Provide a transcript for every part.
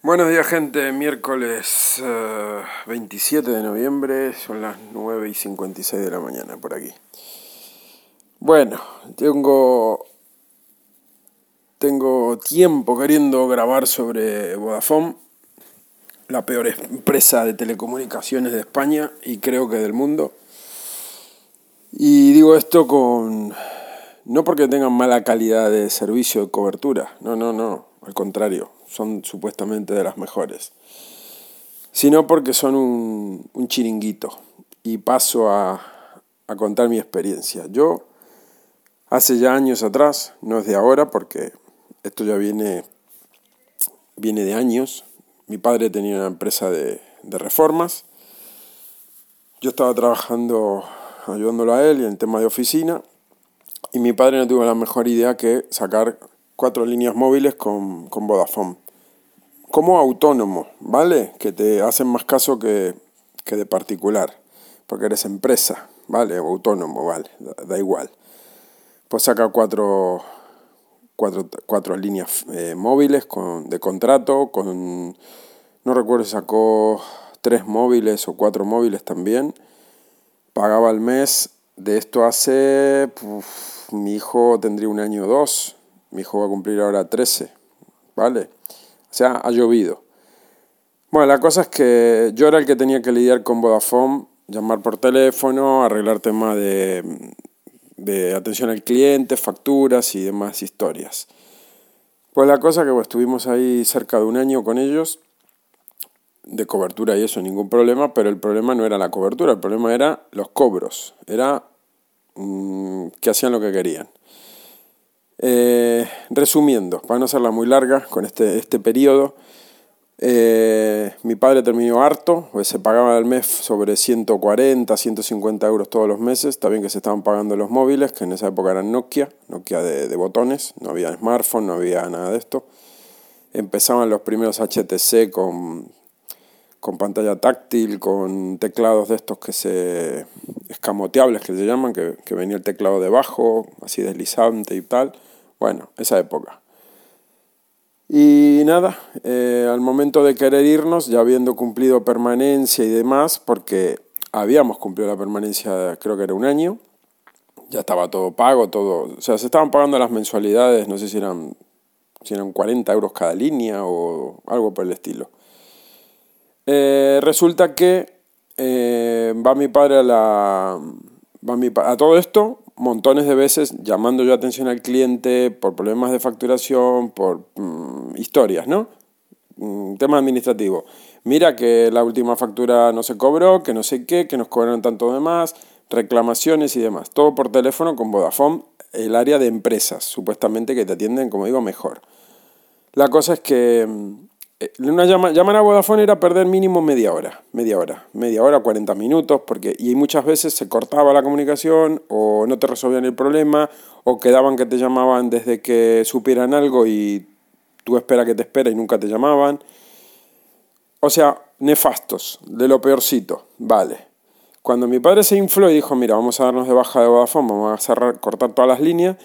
Buenos días gente, miércoles 27 eh, de noviembre, son las 9 y 56 de la mañana por aquí. Bueno, tengo, tengo tiempo queriendo grabar sobre Vodafone, la peor empresa de telecomunicaciones de España y creo que del mundo. Y digo esto con... No porque tengan mala calidad de servicio de cobertura, no, no, no, al contrario son supuestamente de las mejores, sino porque son un, un chiringuito. Y paso a, a contar mi experiencia. Yo, hace ya años atrás, no es de ahora, porque esto ya viene, viene de años, mi padre tenía una empresa de, de reformas, yo estaba trabajando ayudándolo a él en el tema de oficina, y mi padre no tuvo la mejor idea que sacar cuatro líneas móviles con, con Vodafone. Como autónomo, ¿vale? Que te hacen más caso que, que de particular, porque eres empresa, ¿vale? O autónomo, ¿vale? Da, igual. Pues saca cuatro, cuatro, cuatro líneas eh, móviles con, de contrato, con, no recuerdo si sacó tres móviles o cuatro móviles también. Pagaba al mes, de esto hace, mi hijo tendría un año o dos, mi hijo va a cumplir ahora 13, ¿vale? O sea, ha llovido. Bueno, la cosa es que yo era el que tenía que lidiar con Vodafone, llamar por teléfono, arreglar temas de, de atención al cliente, facturas y demás historias. Pues la cosa que pues, estuvimos ahí cerca de un año con ellos, de cobertura y eso, ningún problema, pero el problema no era la cobertura, el problema era los cobros, era mm, que hacían lo que querían. Eh, resumiendo, para no hacerla muy larga con este, este periodo, eh, mi padre terminó harto, pues se pagaba al mes sobre 140, 150 euros todos los meses, bien que se estaban pagando los móviles, que en esa época eran Nokia, Nokia de, de botones, no había smartphone, no había nada de esto. Empezaban los primeros HTC con, con pantalla táctil, con teclados de estos que se escamoteables que se llaman, que, que venía el teclado debajo, así deslizante y tal. Bueno, esa época. Y nada, eh, al momento de querer irnos, ya habiendo cumplido permanencia y demás, porque habíamos cumplido la permanencia, creo que era un año, ya estaba todo pago, todo, o sea, se estaban pagando las mensualidades, no sé si eran, si eran 40 euros cada línea o algo por el estilo. Eh, resulta que eh, va mi padre a la... Va mi, a todo esto montones de veces llamando yo atención al cliente por problemas de facturación, por mm, historias, ¿no? Mm, tema administrativo. Mira que la última factura no se cobró, que no sé qué, que nos cobraron tanto de más, reclamaciones y demás. Todo por teléfono con Vodafone, el área de empresas, supuestamente que te atienden, como digo, mejor. La cosa es que mm, una llama, llamar a Vodafone era perder mínimo media hora, media hora, media hora, 40 minutos, porque y muchas veces se cortaba la comunicación o no te resolvían el problema o quedaban que te llamaban desde que supieran algo y tú espera que te espera y nunca te llamaban. O sea, nefastos, de lo peorcito, vale. Cuando mi padre se infló y dijo, mira, vamos a darnos de baja de Vodafone, vamos a cerrar, cortar todas las líneas,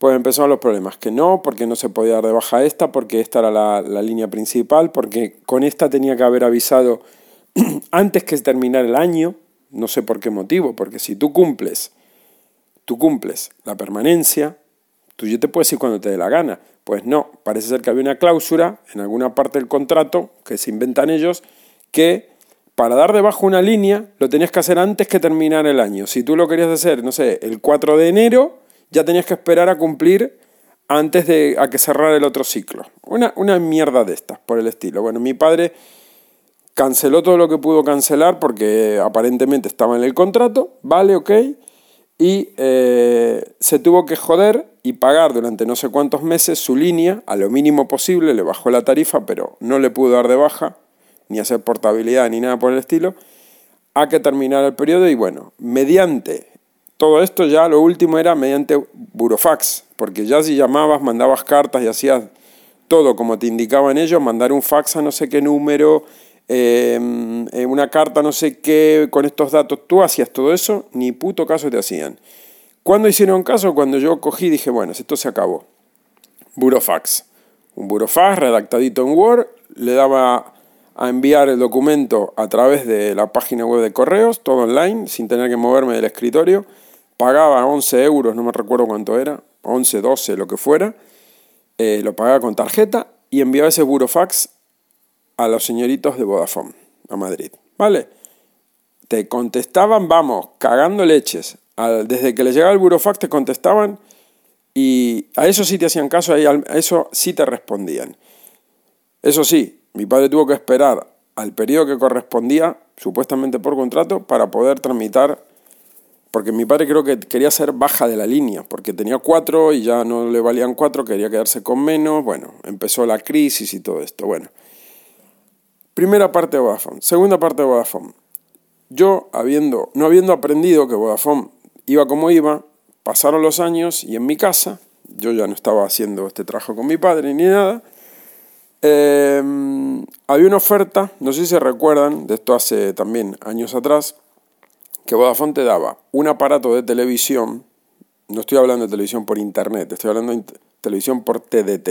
pues empezaron los problemas, que no, porque no se podía dar de baja esta, porque esta era la, la línea principal, porque con esta tenía que haber avisado antes que terminar el año, no sé por qué motivo, porque si tú cumples, tú cumples la permanencia, tú ya te puedes ir cuando te dé la gana. Pues no, parece ser que había una cláusula en alguna parte del contrato que se inventan ellos que para dar de baja una línea lo tenías que hacer antes que terminar el año. Si tú lo querías hacer, no sé, el 4 de enero, ya tenías que esperar a cumplir antes de a que cerrara el otro ciclo. Una, una mierda de estas, por el estilo. Bueno, mi padre canceló todo lo que pudo cancelar porque aparentemente estaba en el contrato, vale, ok, y eh, se tuvo que joder y pagar durante no sé cuántos meses su línea a lo mínimo posible, le bajó la tarifa, pero no le pudo dar de baja, ni hacer portabilidad, ni nada por el estilo, a que terminara el periodo y bueno, mediante todo esto ya lo último era mediante burofax, porque ya si llamabas, mandabas cartas y hacías todo como te indicaban ellos, mandar un fax a no sé qué número, em, eh, una carta no sé qué, con estos datos, tú hacías todo eso, ni puto caso te hacían. ¿Cuándo hicieron caso? Cuando yo cogí y dije, bueno, esto se acabó. Burofax. Un burofax redactadito en Word, le daba a enviar el documento a través de la página web de correos, todo online, sin tener que moverme del escritorio. Pagaba 11 euros, no me recuerdo cuánto era, 11, 12, lo que fuera. Eh, lo pagaba con tarjeta y enviaba ese burofax a los señoritos de Vodafone, a Madrid. ¿Vale? Te contestaban, vamos, cagando leches. desde que le llegaba el burofax te contestaban y a eso sí te hacían caso, a eso sí te respondían. Eso sí, mi padre tuvo que esperar al periodo que correspondía, supuestamente por contrato, para poder tramitar, porque mi padre creo que quería ser baja de la línea, porque tenía cuatro y ya no le valían cuatro, quería quedarse con menos, bueno, empezó la crisis y todo esto, bueno. Primera parte de Vodafone. Segunda parte de Vodafone. Yo, habiendo, no habiendo aprendido que Vodafone iba como iba, pasaron los años y en mi casa, yo ya no estaba haciendo este trabajo con mi padre ni nada, eh, había una oferta, no sé si se recuerdan, de esto hace también años atrás, que Vodafone te daba un aparato de televisión, no estoy hablando de televisión por internet, estoy hablando de televisión por TDT.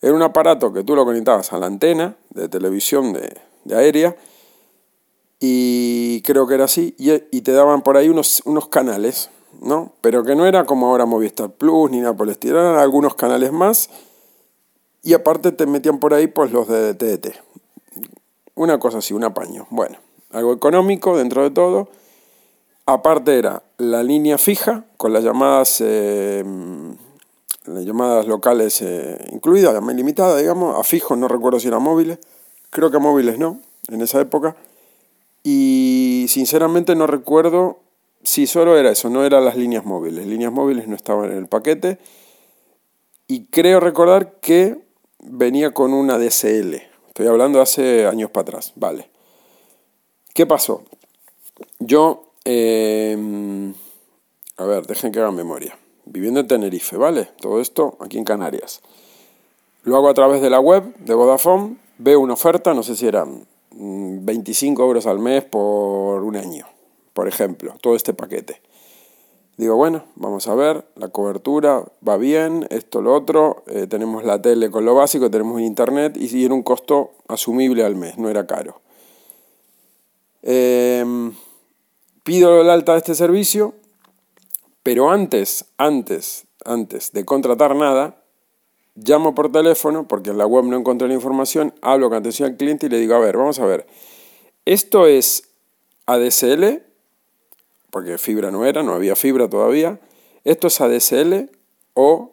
Era un aparato que tú lo conectabas a la antena de televisión de, aérea y creo que era así, y, te daban por ahí unos, unos canales, ¿no? Pero que no era como ahora Movistar Plus ni nada por el estilo, algunos canales más y aparte te metían por ahí pues los de TDT. Una cosa así, un apaño. Bueno, algo económico dentro de todo. Aparte era la línea fija con las llamadas, eh, las llamadas locales eh, incluidas, la limitada, digamos. A fijo no recuerdo si eran móviles. Creo que móviles no, en esa época. Y sinceramente no recuerdo si solo era eso, no eran las líneas móviles. Líneas móviles no estaban en el paquete. Y creo recordar que venía con una DSL. Estoy hablando hace años para atrás, vale. ¿Qué pasó? Yo, em, a ver, dejen que haga memoria. Viviendo en Tenerife, ¿vale? Todo esto aquí en Canarias. Lo hago a través de la web de Vodafone, veo una oferta, no sé si eran 25 mm, euros al mes por un año, por ejemplo, todo este paquete. Digo, bueno, vamos a ver, la cobertura va bien, esto, lo otro, eh, tenemos la tele con lo básico, tenemos internet y era un costo asumible al mes, no era caro. Em, pido el alta de este servicio, pero antes, antes, antes de contratar nada, llamo por teléfono, porque en la web no encontré la información, hablo con atención al cliente y le digo, a ver, vamos a ver, ¿esto es ADSL porque fibra no era, no había fibra todavía. ¿Esto es ADSL o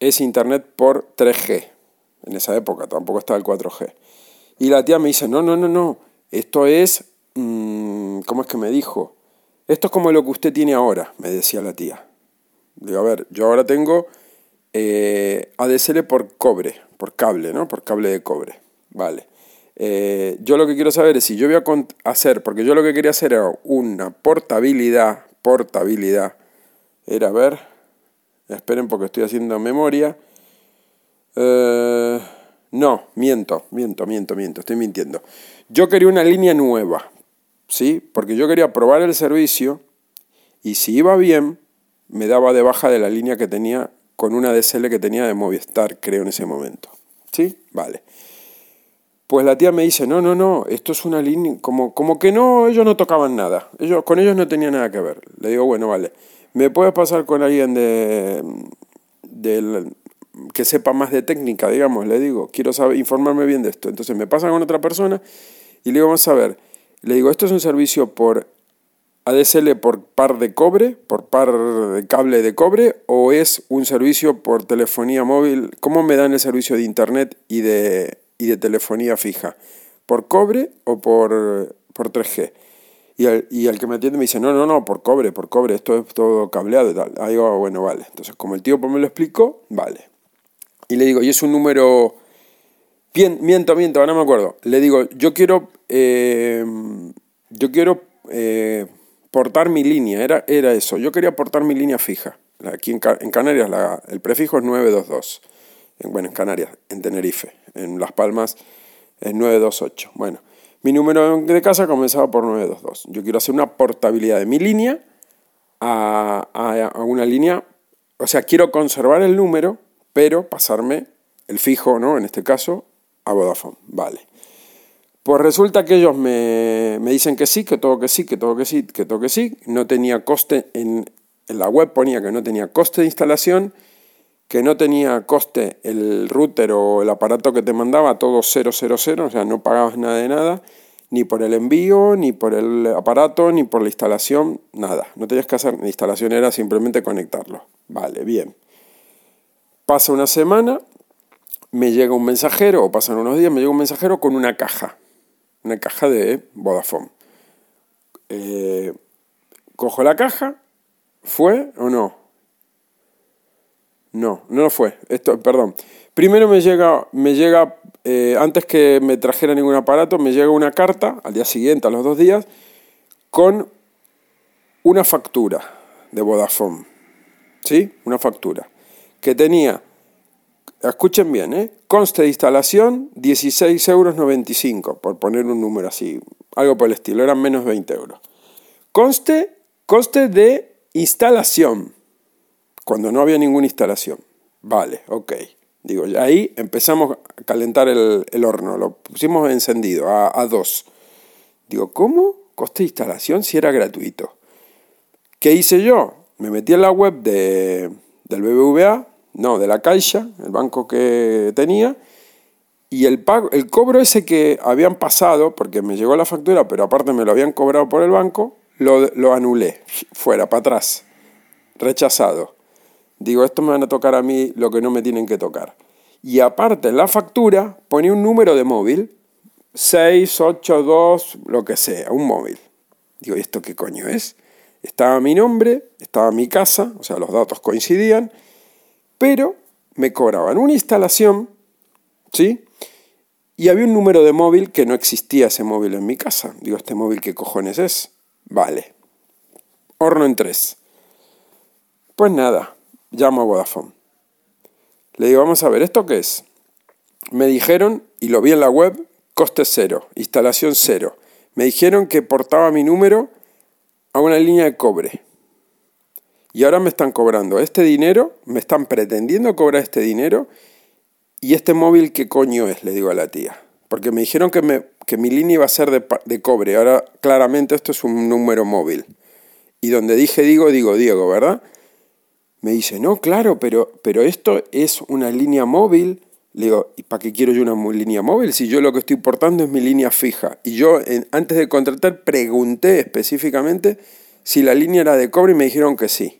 es Internet por 3G? En esa época tampoco estaba el 4G. Y la tía me dice, no, no, no, no, esto es, mm, ¿cómo es que me dijo? Esto es como lo que usted tiene ahora, me decía la tía. Digo, a ver, yo ahora tengo eh, ADSL por cobre, por cable, ¿no? Por cable de cobre. Vale. Eh, yo lo que quiero saber es si yo voy a hacer, porque yo lo que quería hacer era una portabilidad, portabilidad, era, a ver, esperen porque estoy haciendo memoria. Eh, no, miento, miento, miento, miento, estoy mintiendo. Yo quería una línea nueva, ¿sí? Porque yo quería probar el servicio y si iba bien, me daba de baja de la línea que tenía con una DSL que tenía de Movistar, creo, en ese momento. ¿Sí? Vale. Pues la tía me dice, no, no, no, esto es una línea, como, como que no, ellos no tocaban nada, ellos, con ellos no tenía nada que ver. Le digo, bueno, vale, ¿me puedes pasar con alguien de, que sepa más de técnica, digamos? Le digo, quiero saber, informarme bien de esto. Entonces me pasan con otra persona y le digo, vamos a ver, le digo, ¿esto es un servicio por ADSL por par de cobre, por par de cable de cobre, o es un servicio por telefonía móvil? ¿Cómo me dan el servicio de internet y de y de telefonía fija, por cobre o por, por 3G. Y el, y el que me atiende me dice, no, no, no, por cobre, por cobre, esto es todo cableado y tal. Ahí digo, bueno, vale. Entonces, como el tío me lo explicó, vale. Y le digo, y es un número... Bien, miento, miento, ahora me acuerdo. Le digo, yo quiero, eh, yo quiero eh, portar mi línea, era, era eso. Yo quería portar mi línea fija. Aquí en, Canarias la, el prefijo es 922 bueno, en Canarias, en Tenerife, en Las Palmas es 928. Bueno, mi número de casa comenzaba por 922. Yo quiero hacer una portabilidad de mi línea a, a, una línea, o sea, quiero conservar el número, pero pasarme el fijo, ¿no? En este caso, a Vodafone. Vale. Pues resulta que ellos me, dicen que sí, que todo que sí, que todo que sí, que todo que sí. No tenía coste, en, en la web ponía que no tenía coste de instalación, que no tenía coste el router o el aparato que te mandaba, todo 000, o sea, no pagabas nada de nada, ni por el envío, ni por el aparato, ni por la instalación, nada. No tenías que hacer, la instalación era simplemente conectarlo. Vale, bien. Pasa una semana, me llega un mensajero, o pasan unos días, me llega un mensajero con una caja una caja de Vodafone. Eh, cojo la caja, ¿fue o no? No, no lo fue. Esto, perdón. Primero me llega, me llega eh, antes que me trajera ningún aparato, me llega una carta al día siguiente, a los dos días, con una factura de Vodafone. ¿Sí? Una factura. Que tenía escuchen bien, ¿eh? conste de instalación 16,95 euros, por poner un número así, algo por el estilo, eran menos 20 euros. Conste, coste de instalación, cuando no había ninguna instalación. Vale, ok. Digo, ahí empezamos a calentar el, horno, lo pusimos encendido a, a 2. Digo, ¿cómo? Coste de instalación si era gratuito. ¿Qué hice yo? Me metí en la web de, del BBVA, no, de la Caixa, el banco que tenía, y el, pago, el cobro ese que habían pasado, porque me llegó la factura, pero aparte me lo habían cobrado por el banco, lo, lo anulé, fuera, para atrás, rechazado. Digo, esto me van a tocar a mí lo que no me tienen que tocar. Y aparte en la factura ponía un número de móvil, 682, lo que sea, un móvil. Digo, ¿y esto qué coño es? Estaba mi nombre, estaba mi casa, o sea, los datos coincidían, pero me cobraban una instalación, ¿sí? Y había un número de móvil que no existía ese móvil en mi casa. Digo, ¿este móvil qué cojones es? Vale. Horno en tres. Pues nada, llamo a Vodafone. Le digo, vamos a ver, ¿esto qué es? Me dijeron, y lo vi en la web, coste cero, instalación cero. Me dijeron que portaba mi número a una línea de cobre y ahora me están cobrando este dinero, me están pretendiendo cobrar este dinero y este móvil qué coño es, le digo a la tía. Porque me dijeron que, me, que mi línea iba a ser de, de cobre, ahora claramente esto es un número móvil. Y donde dije digo, digo Diego, ¿verdad? Me dice, no, claro, pero, pero esto es una línea móvil. Le digo, ¿y para qué quiero yo una línea móvil si yo lo que estoy portando es mi línea fija? Y yo antes de contratar pregunté específicamente si la línea era de cobre y me dijeron que sí.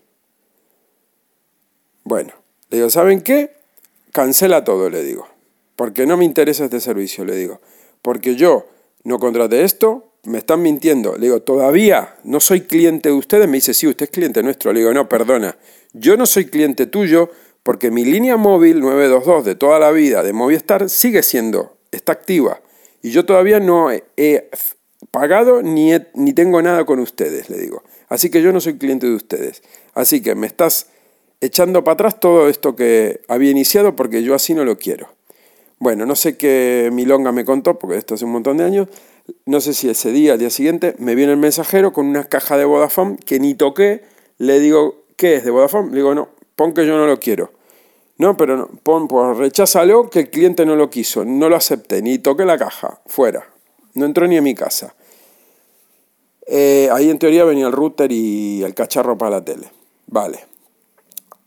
Bueno, le digo, ¿saben qué? Cancela todo, le digo. Porque no me interesa este servicio, le digo. Porque yo no contraté esto, me están mintiendo. Le digo, todavía no soy cliente de ustedes. Me dice, sí, usted es cliente nuestro. Le digo, no, perdona. Yo no soy cliente tuyo porque mi línea móvil 922 de toda la vida de Movistar sigue siendo, está activa. Y yo todavía no he, pagado ni, ni tengo nada con ustedes, le digo. Así que yo no soy cliente de ustedes. Así que me estás echando para atrás todo esto que había iniciado porque yo así no lo quiero. Bueno, no sé qué Milonga me contó, porque esto hace un montón de años, no sé si ese día, al día siguiente, me viene el mensajero con una caja de Vodafone que ni toqué, le digo, ¿qué es de Vodafone? Le digo, no, pon que yo no lo quiero. No, pero no, pon, pues recházalo que el cliente no lo quiso, no lo acepté, ni toqué la caja, fuera. No entró ni en mi casa. Eh, ahí en teoría venía el router y el cacharro para la tele. Vale.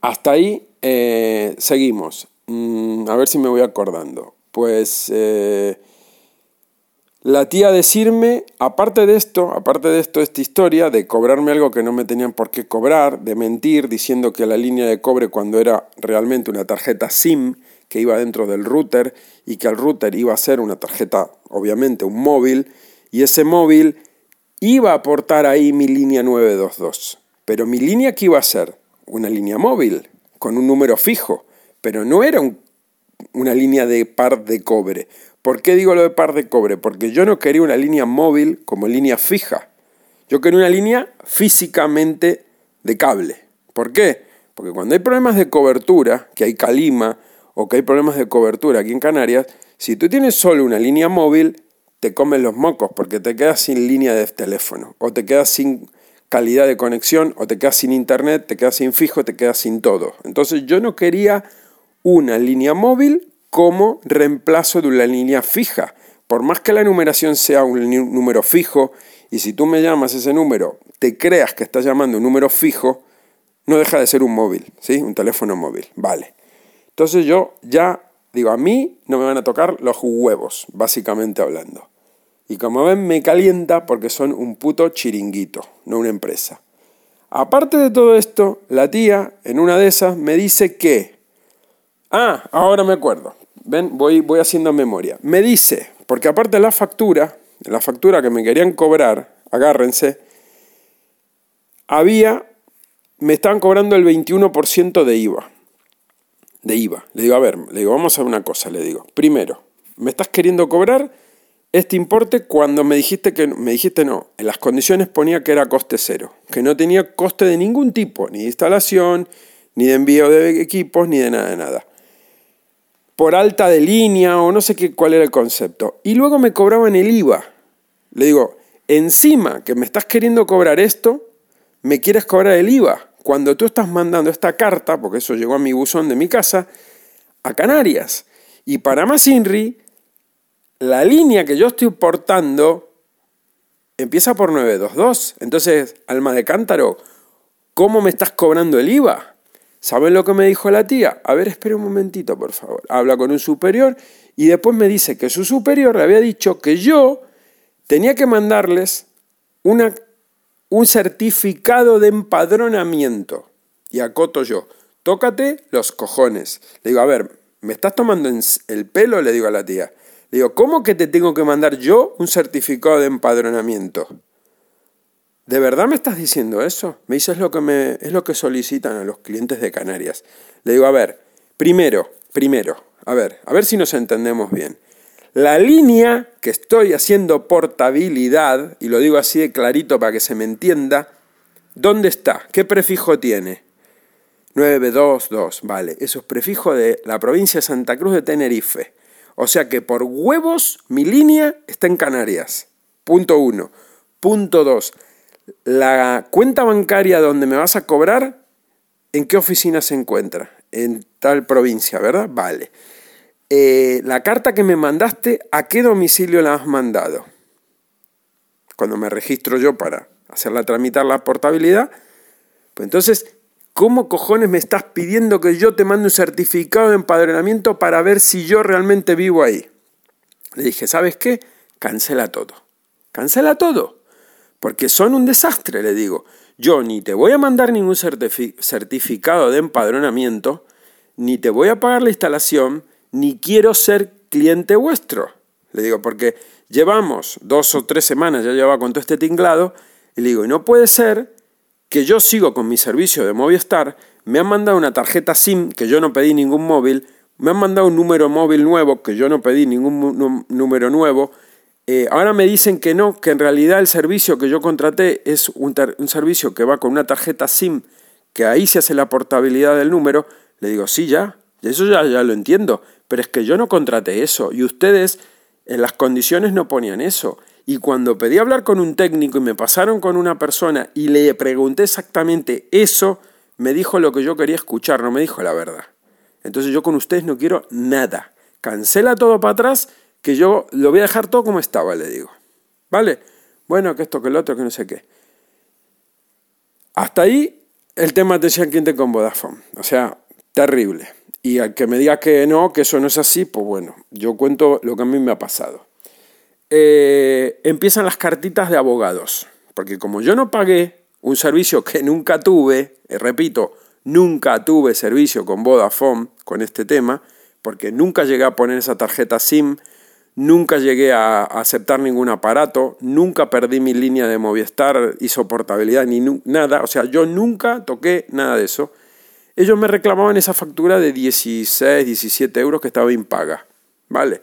Hasta ahí eh, seguimos. Mm, a ver si me voy acordando. Pues eh, la tía decirme, aparte de esto, aparte de esto, esta historia de cobrarme algo que no me tenían por qué cobrar, de mentir diciendo que la línea de cobre cuando era realmente una tarjeta SIM que iba dentro del router y que el router iba a ser una tarjeta, obviamente, un móvil, y ese móvil iba a aportar ahí mi línea 922. Pero mi línea que iba a ser una línea móvil con un número fijo, pero no era una línea de par de cobre. ¿Por qué digo lo de par de cobre? Porque yo no quería una línea móvil como línea fija. Yo quería una línea físicamente de cable. ¿Por qué? Porque cuando hay problemas de cobertura, que hay calima o que hay problemas de cobertura aquí en Canarias, si tú tienes solo una línea móvil, te comen los mocos porque te quedas sin línea de teléfono o te quedas sin calidad de conexión, o te quedas sin internet, te quedas sin fijo, te quedas sin todo. Entonces yo no quería una línea móvil como reemplazo de una línea fija. Por más que la numeración sea un número fijo, y si tú me llamas ese número, te creas que estás llamando un número fijo, no deja de ser un móvil, ¿sí? Un teléfono móvil, vale. Entonces yo ya digo, a mí no me van a tocar los huevos, básicamente hablando. Y como ven, me calienta porque son un puto chiringuito, no una empresa. Aparte de todo esto, la tía, en una de esas, me dice que... Ah, ahora me acuerdo. Ven, voy, voy haciendo memoria. Me dice, porque aparte de la factura, la factura que me querían cobrar, agárrense, había, me estaban cobrando el 21% de IVA. De IVA. Le digo, a ver, le digo, vamos a ver una cosa, le digo. Primero, me estás queriendo cobrar este importe cuando me dijiste que me dijiste no, en las condiciones ponía que era coste cero, que no tenía coste de ningún tipo, ni de instalación, ni de envío de equipos, ni de nada de nada por alta de línea o no sé qué, cuál era el concepto. Y luego me cobraban el IVA. Le digo, encima que me estás queriendo cobrar esto, me quieres cobrar el IVA. Cuando tú estás mandando esta carta, porque eso llegó a mi buzón de mi casa, a Canarias. Y para más INRI, la línea que yo estoy portando empieza por 922. Entonces, alma de cántaro, ¿cómo me estás cobrando el IVA? ¿Saben lo que me dijo la tía? A ver, espere un momentito, por favor. Habla con un superior y después me dice que su superior le había dicho que yo tenía que mandarles una, un certificado de empadronamiento. Y acoto yo, tócate los cojones. Le digo, a ver, ¿me estás tomando el pelo? Le digo a la tía. Digo, ¿cómo que te tengo que mandar yo un certificado de empadronamiento? ¿De verdad me estás diciendo eso? Me dice, es lo, que me, es lo que solicitan a los clientes de Canarias. Le digo, a ver, primero, primero, a ver, a ver si nos entendemos bien. La línea que estoy haciendo portabilidad, y lo digo así de clarito para que se me entienda, ¿dónde está? ¿Qué prefijo tiene? 922, vale, eso es prefijo de la provincia de Santa Cruz de Tenerife. O sea que por huevos mi línea está en Canarias. Punto uno. Punto dos la cuenta bancaria donde me vas a cobrar, ¿en qué oficina se encuentra? En tal provincia, ¿verdad? Vale. Eh, la carta que me mandaste, ¿a qué domicilio la has mandado? Cuando me registro yo para hacerla tramitar la portabilidad, pues entonces, ¿cómo cojones me estás pidiendo que yo te mande un certificado de empadronamiento para ver si yo realmente vivo ahí? Le dije, ¿sabes qué? Cancela todo. Cancela todo. Porque son un desastre, le digo. Yo ni te voy a mandar ningún certificado de empadronamiento, ni te voy a pagar la instalación, ni quiero ser cliente vuestro. Le digo, porque llevamos dos o tres semanas, ya llevaba con todo este tinglado, y le digo, y no puede ser que yo sigo con mi servicio de Movistar, me han mandado una tarjeta SIM, que yo no pedí ningún móvil, me han mandado un número móvil nuevo, que yo no pedí ningún número nuevo, eh, ahora me dicen que no, que en realidad el servicio que yo contraté es un, servicio que va con una tarjeta SIM, que ahí se hace la portabilidad del número. Le digo, sí, ya, eso ya, ya lo entiendo, pero es que yo no contraté eso y ustedes en las condiciones no ponían eso. Y cuando pedí hablar con un técnico y me pasaron con una persona y le pregunté exactamente eso, me dijo lo que yo quería escuchar, no me dijo la verdad. Entonces yo con ustedes no quiero nada. Cancela todo para atrás que yo lo voy a dejar todo como estaba, le digo. ¿Vale? Bueno, que esto, que el otro, que no sé qué. Hasta ahí el tema de cliente con Vodafone. O sea, terrible. Y al que me diga que no, que eso no es así, pues bueno, yo cuento lo que a mí me ha pasado. Eh, empiezan las cartitas de abogados. Porque como yo no pagué un servicio que nunca tuve, eh, repito, nunca tuve servicio con Vodafone con este tema, porque nunca llegué a poner esa tarjeta SIM, Nunca llegué a aceptar ningún aparato, nunca perdí mi línea de Movistar y soportabilidad ni nada, o sea, yo nunca toqué nada de eso. Ellos me reclamaban esa factura de 16, 17 euros que estaba impaga, ¿vale?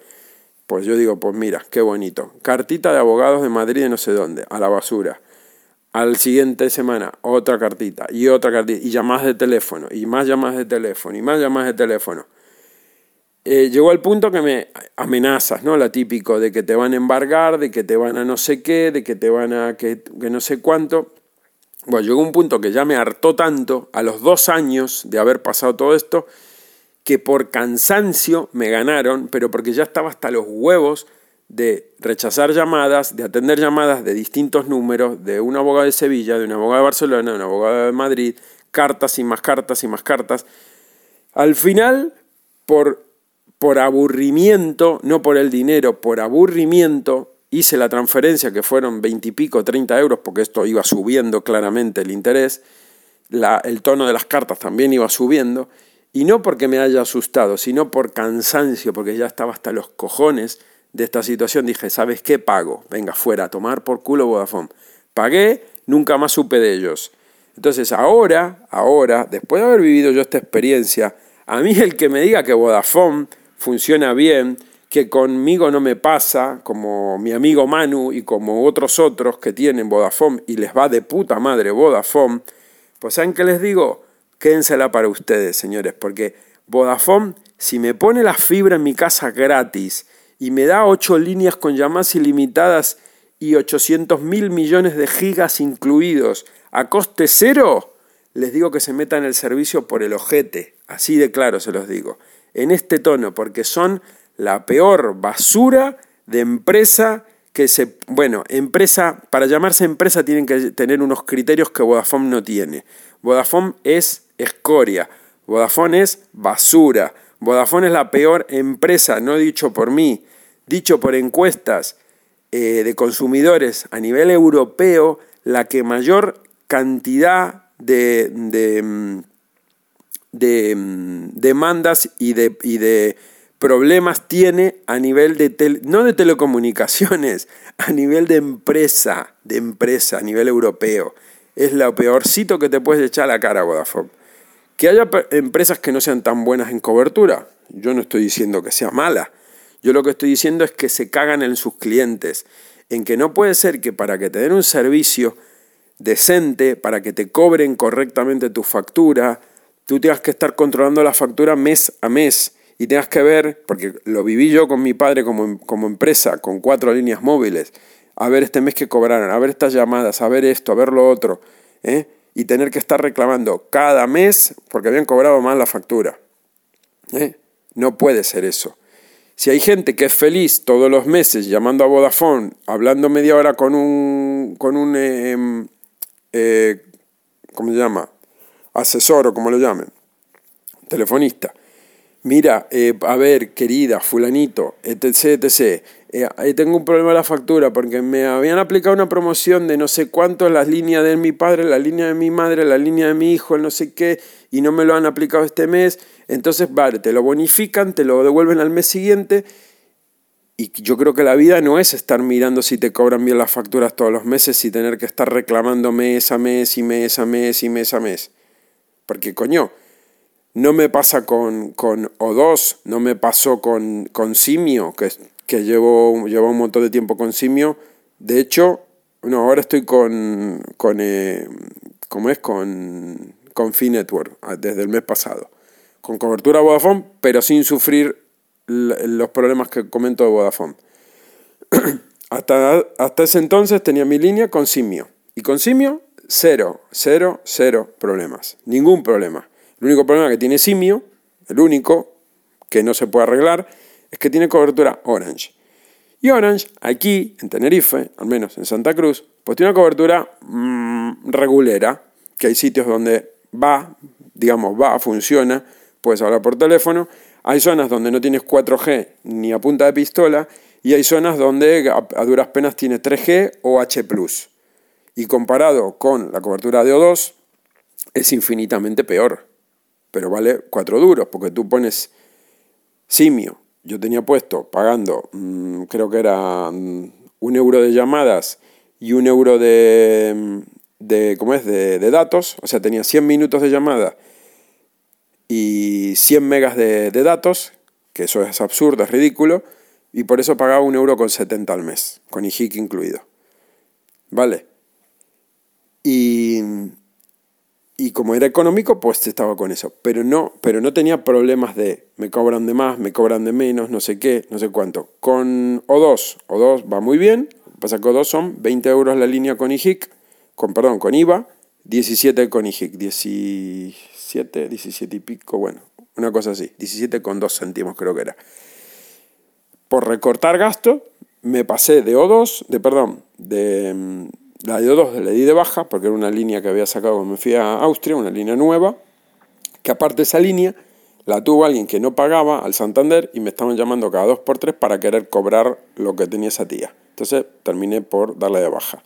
Pues yo digo, pues mira, qué bonito. Cartita de abogados de Madrid de no sé dónde, a la basura. Al siguiente semana, otra cartita y otra cartita, y llamadas de teléfono, y más llamadas de teléfono, y más llamadas de teléfono. Eh, llegó al punto que me amenazas, ¿no? La típico de que te van a embargar, de que te van a no sé qué, de que te van a que, no sé cuánto. Bueno, llegó un punto que ya me hartó tanto, a los dos años de haber pasado todo esto, que por cansancio me ganaron, pero porque ya estaba hasta los huevos de rechazar llamadas, de atender llamadas de distintos números, de un abogado de Sevilla, de un abogado de Barcelona, de un abogado de Madrid, cartas y más cartas y más cartas. Al final, por, por aburrimiento, no por el dinero, por aburrimiento, hice la transferencia que fueron veintipico, treinta euros, porque esto iba subiendo claramente el interés, el tono de las cartas también iba subiendo, y no porque me haya asustado, sino por cansancio, porque ya estaba hasta los cojones de esta situación, dije, ¿sabes qué? Pago. Venga, fuera, a tomar por culo Vodafone. Pagué, nunca más supe de ellos. Entonces ahora, ahora, después de haber vivido yo esta experiencia, a mí el que me diga que Vodafone funciona bien, que conmigo no me pasa, como mi amigo Manu y como otros otros que tienen Vodafone y les va de puta madre Vodafone, pues ¿saben qué les digo? Quédensela para ustedes, señores, porque Vodafone, si me pone la fibra en mi casa gratis, y me da 8 líneas con llamadas ilimitadas y 800 mil millones de gigas incluidos a coste cero, les digo que se metan el servicio por el ojete, así de claro se los digo, en este tono, porque son la peor basura de empresa que se, bueno, empresa, para llamarse empresa tienen que tener unos criterios que Vodafone no tiene. Vodafone es escoria, Vodafone es basura, Vodafone es la peor empresa, no dicho por mí, dicho por encuestas eh, de consumidores a nivel europeo, la que mayor cantidad de, de, mm, mm, demandas y de, y de, problemas tiene a nivel de, no de telecomunicaciones, a nivel de empresa, de empresa, a nivel europeo. Es lo peorcito que te puedes echar a la cara, Vodafone. Que haya empresas que no sean tan buenas en cobertura, yo no estoy diciendo que sea mala. Yo lo que estoy diciendo es que se cagan en sus clientes, en que no puede ser que para que te den un servicio decente, para que te cobren correctamente tu factura, tú tengas que estar controlando la factura mes a mes y tengas que ver, porque lo viví yo con mi padre como, como empresa, con cuatro líneas móviles, a ver este mes que cobraron, a ver estas llamadas, a ver esto, a ver lo otro, ¿eh? y tener que estar reclamando cada mes porque habían cobrado mal la factura. ¿eh? No puede ser eso. Si hay gente que es feliz todos los meses llamando a Vodafone, hablando media hora con un, con un em, eh, ¿cómo se llama? Asesor o como lo llamen, telefonista. Mira, eh, a ver, querida, fulanito, etc, etc. Eh, tengo un problema de la factura porque me habían aplicado una promoción de no sé cuánto las líneas de mi padre, la línea de mi madre, la línea de mi hijo, el no sé qué, y no me lo han aplicado este mes. Entonces, vale, te lo bonifican, te lo devuelven al mes siguiente. Y yo creo que la vida no es estar mirando si te cobran bien las facturas todos los meses y tener que estar reclamando mes a mes y mes a mes y mes a mes. Porque coño, no me pasa con, con O2, no me pasó con, con Simio, que, que llevo, llevo un montón de tiempo con Simio. De hecho, no, ahora estoy con, con eh, ¿cómo es? Con, con Network ah, desde el mes pasado. Con cobertura Vodafone, pero sin sufrir los problemas que comento de Vodafone. hasta, hasta ese entonces tenía mi línea con Simio. Y con Simio, cero, cero, cero problemas. Ningún problema. El único problema que tiene Simio, el único que no se puede arreglar, es que tiene cobertura Orange. Y Orange, aquí en Tenerife, al menos en Santa Cruz, pues tiene una cobertura mm, regulera, que hay sitios donde va, digamos, va, funciona, puedes hablar por teléfono. Hay zonas donde no tienes 4G ni a punta de pistola y hay zonas donde a, duras penas tiene 3G o H ⁇ Y comparado con la cobertura de O2, es infinitamente peor pero vale cuatro duros, porque tú pones simio. Yo tenía puesto pagando, mm, creo que era mm, un euro de llamadas y un euro de, mm, de ¿cómo es? De, datos, o sea, tenía 100 minutos de llamada y 100 megas de, de, datos, que eso es absurdo, es ridículo, y por eso pagaba un euro con 70 al mes, con IHIC incluido. ¿Vale? Y, y como era económico, pues estaba con eso. Pero no, pero no tenía problemas de me cobran de más, me cobran de menos, no sé qué, no sé cuánto. Con O2, O2 va muy bien. Pasa que O2 son 20 euros la línea con IHIC, con, perdón, con IVA, 17 con IHIC, 17, 17 y pico, bueno, una cosa así, 17,2 céntimos creo que era. Por recortar gasto, me pasé de O2, de perdón, de mm, la de O2 le di de baja, porque era una línea que había sacado cuando me fui a Austria, una línea nueva, que aparte esa línea, la tuvo alguien que no pagaba al Santander y me estaban llamando cada dos por tres para querer cobrar lo que tenía esa tía. Entonces terminé por darle de baja.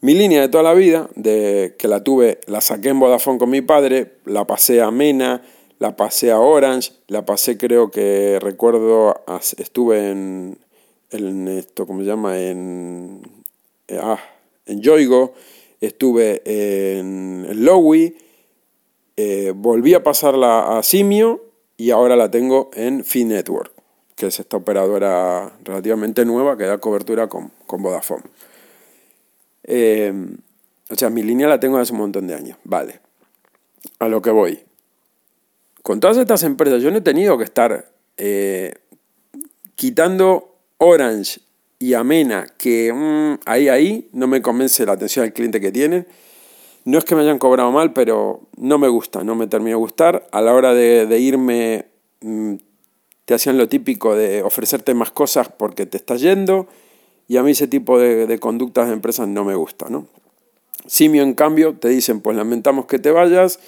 Mi línea de toda la vida, de que la tuve, la saqué en Vodafone con mi padre, la pasé a Mena, la pasé a Orange, la pasé creo que recuerdo, estuve en, en esto, ¿cómo se llama? En, eh, ah, en Yoigo, estuve en, en eh, volví a pasarla a Simio y ahora la tengo en Network, que es esta operadora relativamente nueva que da cobertura con, con Vodafone. Eh, o sea, mi línea la tengo hace un montón de años. Vale. A lo que voy. Con todas estas empresas, yo no he tenido que estar eh, quitando Orange y Amena, que mm, ahí, ahí no me convence la atención al cliente que tienen. No es que me hayan cobrado mal, pero no me gusta, no me termina de gustar. A la hora de, irme, mm, te hacían lo típico de ofrecerte más cosas porque te estás yendo y a mí ese tipo de, conductas de empresas no me gusta, ¿no? Simio, en cambio, te dicen, pues lamentamos que te vayas,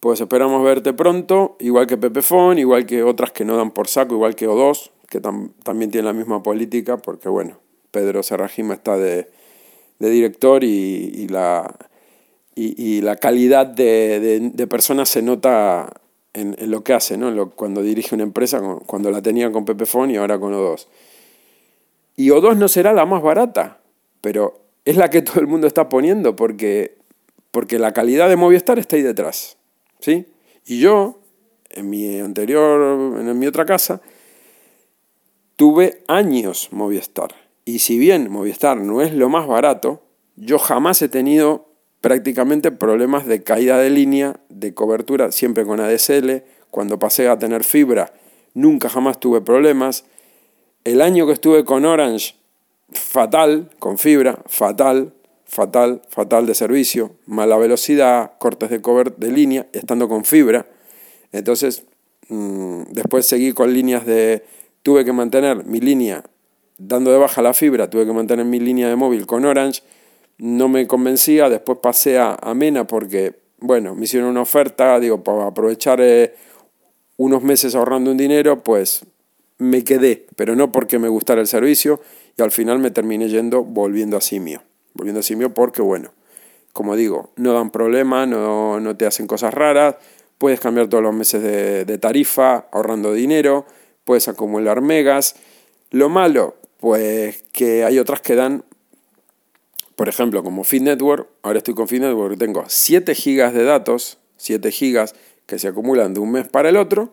pues esperamos verte pronto, igual que Pepefon, igual que otras que no dan por saco, igual que O2, que también tiene la misma política, porque bueno, Pedro Serrajima está de, director y, la, y, la calidad de, personas se nota en, lo que hace, ¿no? cuando dirige una empresa, cuando la tenía con Pepefon y ahora con O2. Y O2 no será la más barata, pero es la que todo el mundo está poniendo porque, porque la calidad de Movistar está ahí detrás. ¿sí? Y yo, en mi anterior, en mi otra casa, tuve años Movistar. Y si bien Movistar no es lo más barato, yo jamás he tenido prácticamente problemas de caída de línea, de cobertura, siempre con ADSL. Cuando pasé a tener fibra, nunca jamás tuve problemas. El año que estuve con Orange, fatal, con fibra, fatal, fatal, fatal de servicio, mala velocidad, cortes de cover de línea, estando con fibra. Entonces, mm, después seguí con líneas de, tuve que mantener mi línea, dando de baja la fibra, tuve que mantener mi línea de móvil con Orange, no me convencía, después pasé a, Mena porque, bueno, me hicieron una oferta, digo, para aprovechar eh, unos meses ahorrando un dinero, pues me quedé, pero no porque me gustara el servicio y al final me terminé yendo volviendo a Simio. Volviendo a Simio porque, bueno, como digo, no dan problema, no, no te hacen cosas raras, puedes cambiar todos los meses de tarifa ahorrando dinero, puedes acumular megas. Lo malo, pues que hay otras que dan, por ejemplo, como Fit Network, ahora estoy con Fit Network, tengo 7 gigas de datos, 7 gigas que se acumulan de un mes para el otro,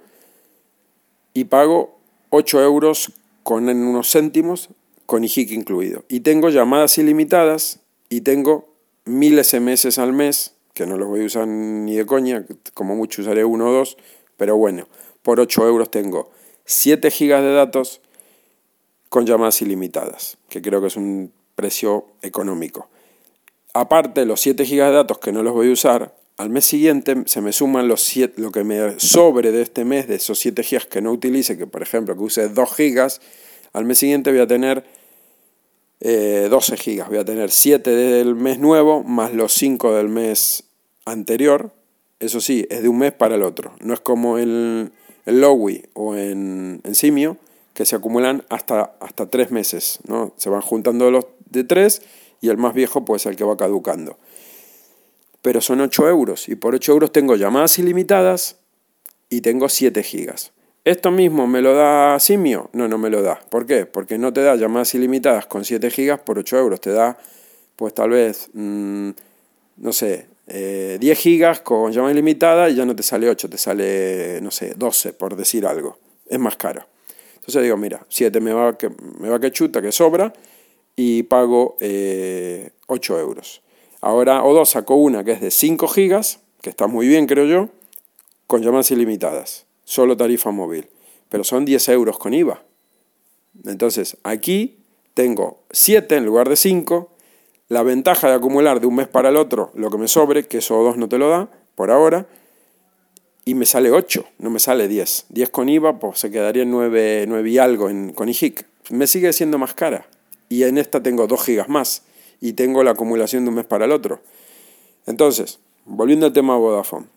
y pago 8 euros con unos céntimos con IJIC incluido. Y tengo llamadas ilimitadas y tengo mil SMS al mes, que no los voy a usar ni de coña, como mucho usaré uno o dos, pero bueno, por 8 euros tengo 7 gigas de datos con llamadas ilimitadas, que creo que es un precio económico. Aparte, los 7 gigas de datos que no los voy a usar, al mes siguiente se me suman los lo que me sobre de este mes, de esos 7 gigas que no utilice, que por ejemplo que use 2 gigas, al mes siguiente voy a tener 12 eh, gigas, voy a tener 7 del mes nuevo más los 5 del mes anterior. Eso sí, es de un mes para el otro. No es como en Lowy o en, Simio, que se acumulan hasta, hasta 3 meses. ¿no? Se van juntando los de 3 y el más viejo pues el que va caducando pero son 8 euros y por 8 euros tengo llamadas ilimitadas y tengo 7 gigas. ¿Esto mismo me lo da Simio? No, no me lo da. ¿Por qué? Porque no te da llamadas ilimitadas con 7 gigas por 8 euros. Te da, pues tal vez, mm, no sé, 10 eh, gigas con llamada ilimitada y ya no te sale 8, te sale, no sé, 12, por decir algo. Es más caro. Entonces digo, mira, 7 me va que, me va que chuta, que sobra, y pago 8 eh, euros. Ahora O2 sacó una que es de 5 gigas, que está muy bien creo yo, con llamadas ilimitadas, solo tarifa móvil, pero son 10 euros con IVA. Entonces aquí tengo 7 en lugar de 5, la ventaja de acumular de un mes para el otro lo que me sobre, que eso O2 no te lo da por ahora, y me sale 8, no me sale 10. 10 con IVA, pues se quedaría en 9, 9 y algo en, con IHIC. Me sigue siendo más cara. Y en esta tengo 2 gigas más. Y tengo la acumulación de un mes para el otro. Entonces, volviendo al tema de Vodafone.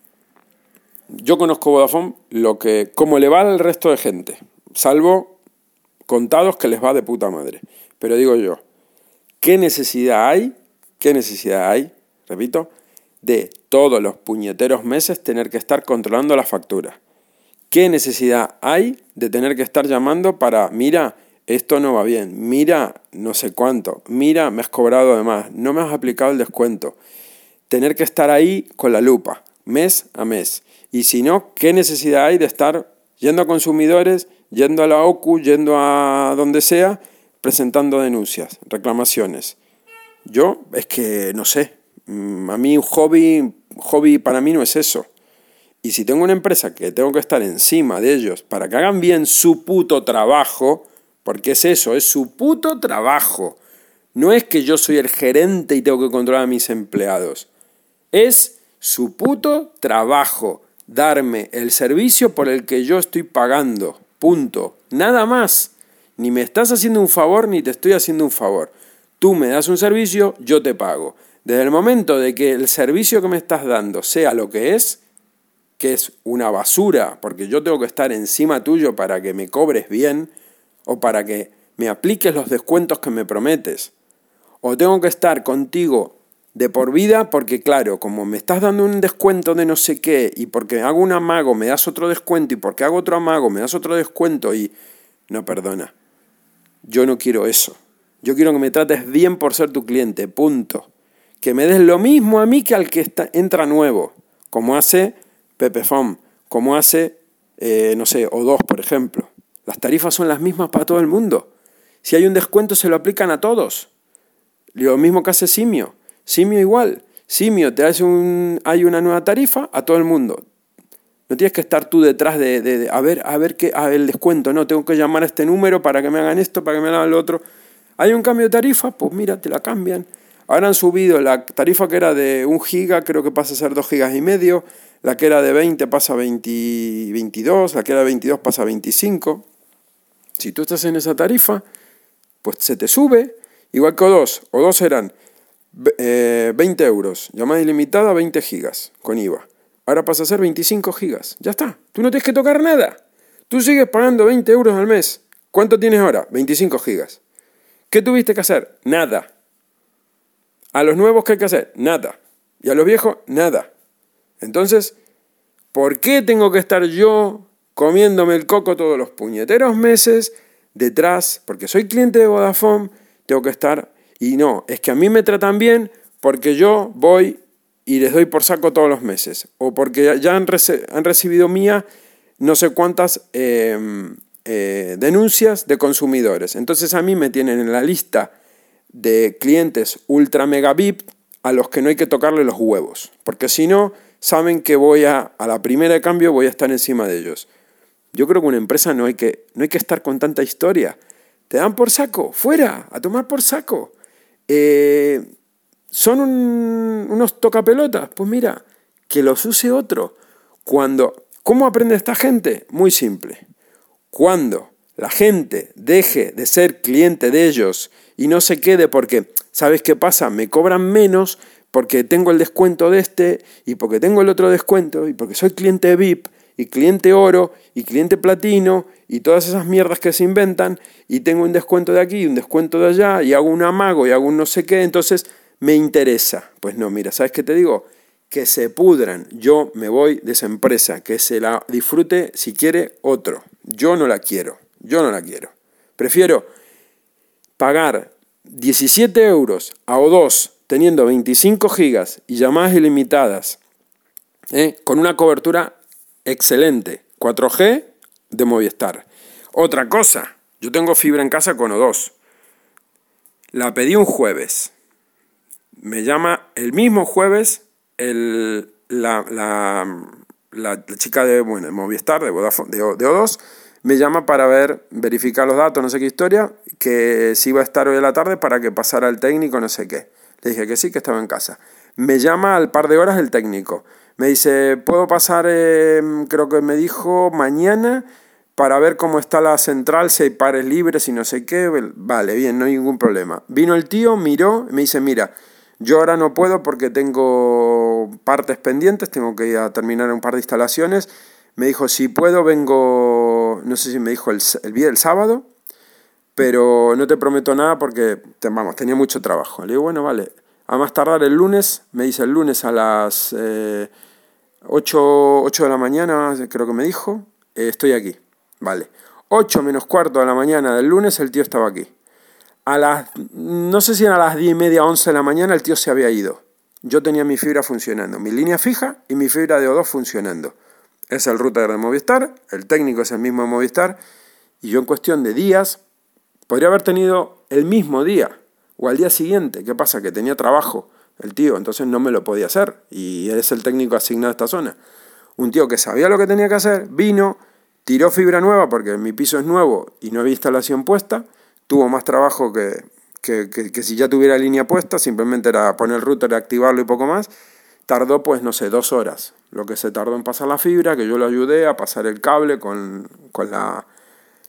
Yo conozco Vodafone lo que, como le va al resto de gente, salvo contados que les va de puta madre. Pero digo yo, ¿qué necesidad hay? ¿Qué necesidad hay? Repito, de todos los puñeteros meses tener que estar controlando la factura. ¿Qué necesidad hay de tener que estar llamando para, mira, esto no va bien, mira, no sé cuánto, mira, me has cobrado de más, no me has aplicado el descuento? Tener que estar ahí con la lupa, mes a mes. Y si no, ¿qué necesidad hay de estar yendo a consumidores, yendo a la OCU, yendo a donde sea, presentando denuncias, reclamaciones? Yo es que no sé, mm, a mí un hobby hobby para mí no es eso. Y si tengo una empresa que tengo que estar encima de ellos para que hagan bien su puto trabajo, porque es eso, es su puto trabajo. No es que yo soy el gerente y tengo que controlar a mis empleados. Es su puto trabajo, darme el servicio por el que yo estoy pagando. Punto. Nada más. Ni me estás haciendo un favor ni te estoy haciendo un favor. Tú me das un servicio, yo te pago. Desde el momento de que el servicio que me estás dando sea lo que es, que es una basura, porque yo tengo que estar encima tuyo para que me cobres bien, o para que me apliques los descuentos que me prometes, o tengo que estar contigo de por vida porque claro, como me estás dando un descuento de no sé qué y porque hago un amago me das otro descuento y porque hago otro amago me das otro descuento y no perdona. Yo no quiero eso. Yo quiero que me trates bien por ser tu cliente, punto que me des lo mismo a mí que al que está, entra nuevo, como hace Pepefom, como hace, eh, no sé, O2, por ejemplo. Las tarifas son las mismas para todo el mundo. Si hay un descuento, se lo aplican a todos. Lo mismo que hace Simio. Simio igual. Simio te hace un, hay una nueva tarifa a todo el mundo. No tienes que estar tú detrás de, a ver, a ver qué, el descuento. No, tengo que llamar a este número para que me hagan esto, para que me hagan lo otro. Hay un cambio de tarifa, pues mira, te la cambian. Ahora han subido la tarifa que era de 1 giga, creo que pasa a ser 2 gigas y medio, la que era de 20 pasa a 22, la que era de 22 pasa a 25. Si tú estás en esa tarifa, pues se te sube, igual que O2. O2 eran 20 eh, euros, llamada ilimitada 20 gigas con IVA. Ahora pasa a ser 25 gigas. Ya está, tú no tienes que tocar nada. Tú sigues pagando 20 euros al mes. ¿Cuánto tienes ahora? 25 gigas. ¿Qué tuviste que hacer? Nada. A los nuevos, ¿qué hay que hacer? Nada. Y a los viejos, nada. Entonces, ¿por qué tengo que estar yo comiéndome el coco todos los puñeteros meses detrás? Porque soy cliente de Vodafone, tengo que estar... Y no, es que a mí me tratan bien porque yo voy y les doy por saco todos los meses. O porque ya han, recibido mía no sé cuántas em, eh, denuncias de consumidores. Entonces a mí me tienen en la lista de clientes ultra mega VIP a los que no hay que tocarle los huevos, porque si no, saben que voy a, a la primera de cambio voy a estar encima de ellos. Yo creo que una empresa no hay que, no hay que estar con tanta historia. Te dan por saco, fuera, a tomar por saco. Eh, son unos tocapelotas, pues mira, que los use otro. Cuando, ¿Cómo aprende esta gente? Muy simple. Cuando la gente deje de ser cliente de ellos y no se quede porque, ¿sabes qué pasa? Me cobran menos porque tengo el descuento de este y porque tengo el otro descuento y porque soy cliente VIP y cliente oro y cliente platino y todas esas mierdas que se inventan y tengo un descuento de aquí y un descuento de allá y hago un amago y hago un no sé qué, entonces me interesa. Pues no, mira, ¿sabes qué te digo? Que se pudran. Yo me voy de esa empresa, que se la disfrute si quiere otro. Yo no la quiero. Yo no la quiero. Prefiero pagar 17 euros a O2 teniendo 25 gigas y llamadas ilimitadas ¿eh? con una cobertura excelente, 4G de Movistar. Otra cosa, yo tengo fibra en casa con O2. La pedí un jueves. Me llama el mismo jueves el, la, la, chica de bueno, Movistar, de, Vodafone, de, de O2 me llama para ver, verificar los datos, no sé qué historia, que si iba a estar hoy a la tarde para que pasara el técnico, no sé qué. Le dije que sí, que estaba en casa. Me llama al par de horas el técnico. Me dice, ¿puedo pasar, em, creo que me dijo, mañana para ver cómo está la central, si hay pares libres y no sé qué? Vale, bien, no hay ningún problema. Vino el tío, miró, me dice, mira, yo ahora no puedo porque tengo partes pendientes, tengo que ir a terminar un par de instalaciones. Me dijo, si puedo, vengo, no sé si me dijo el, el, el sábado, pero no te prometo nada porque, vamos, tenía mucho trabajo. Le digo, bueno, vale. A más tardar el lunes, me dice el lunes a las 8, eh, de la mañana, creo que me dijo, eh, estoy aquí. Vale. 8 menos cuarto de la mañana del lunes el tío estaba aquí. A las, no sé si a las 10 y media, 11 de la mañana el tío se había ido. Yo tenía mi fibra funcionando, mi línea fija y mi fibra de O2 funcionando. Es el router de Movistar, el técnico es el mismo de Movistar, y yo en cuestión de días, podría haber tenido el mismo día o al día siguiente. ¿Qué pasa? Que tenía trabajo el tío, entonces no me lo podía hacer, y es el técnico asignado a esta zona. Un tío que sabía lo que tenía que hacer, vino, tiró fibra nueva porque mi piso es nuevo y no había instalación puesta, tuvo más trabajo que, que, si ya tuviera línea puesta, simplemente era poner el router, activarlo y poco más. Tardó, pues, no sé, dos horas. Lo que se tardó en pasar la fibra, que yo lo ayudé a pasar el cable con, la,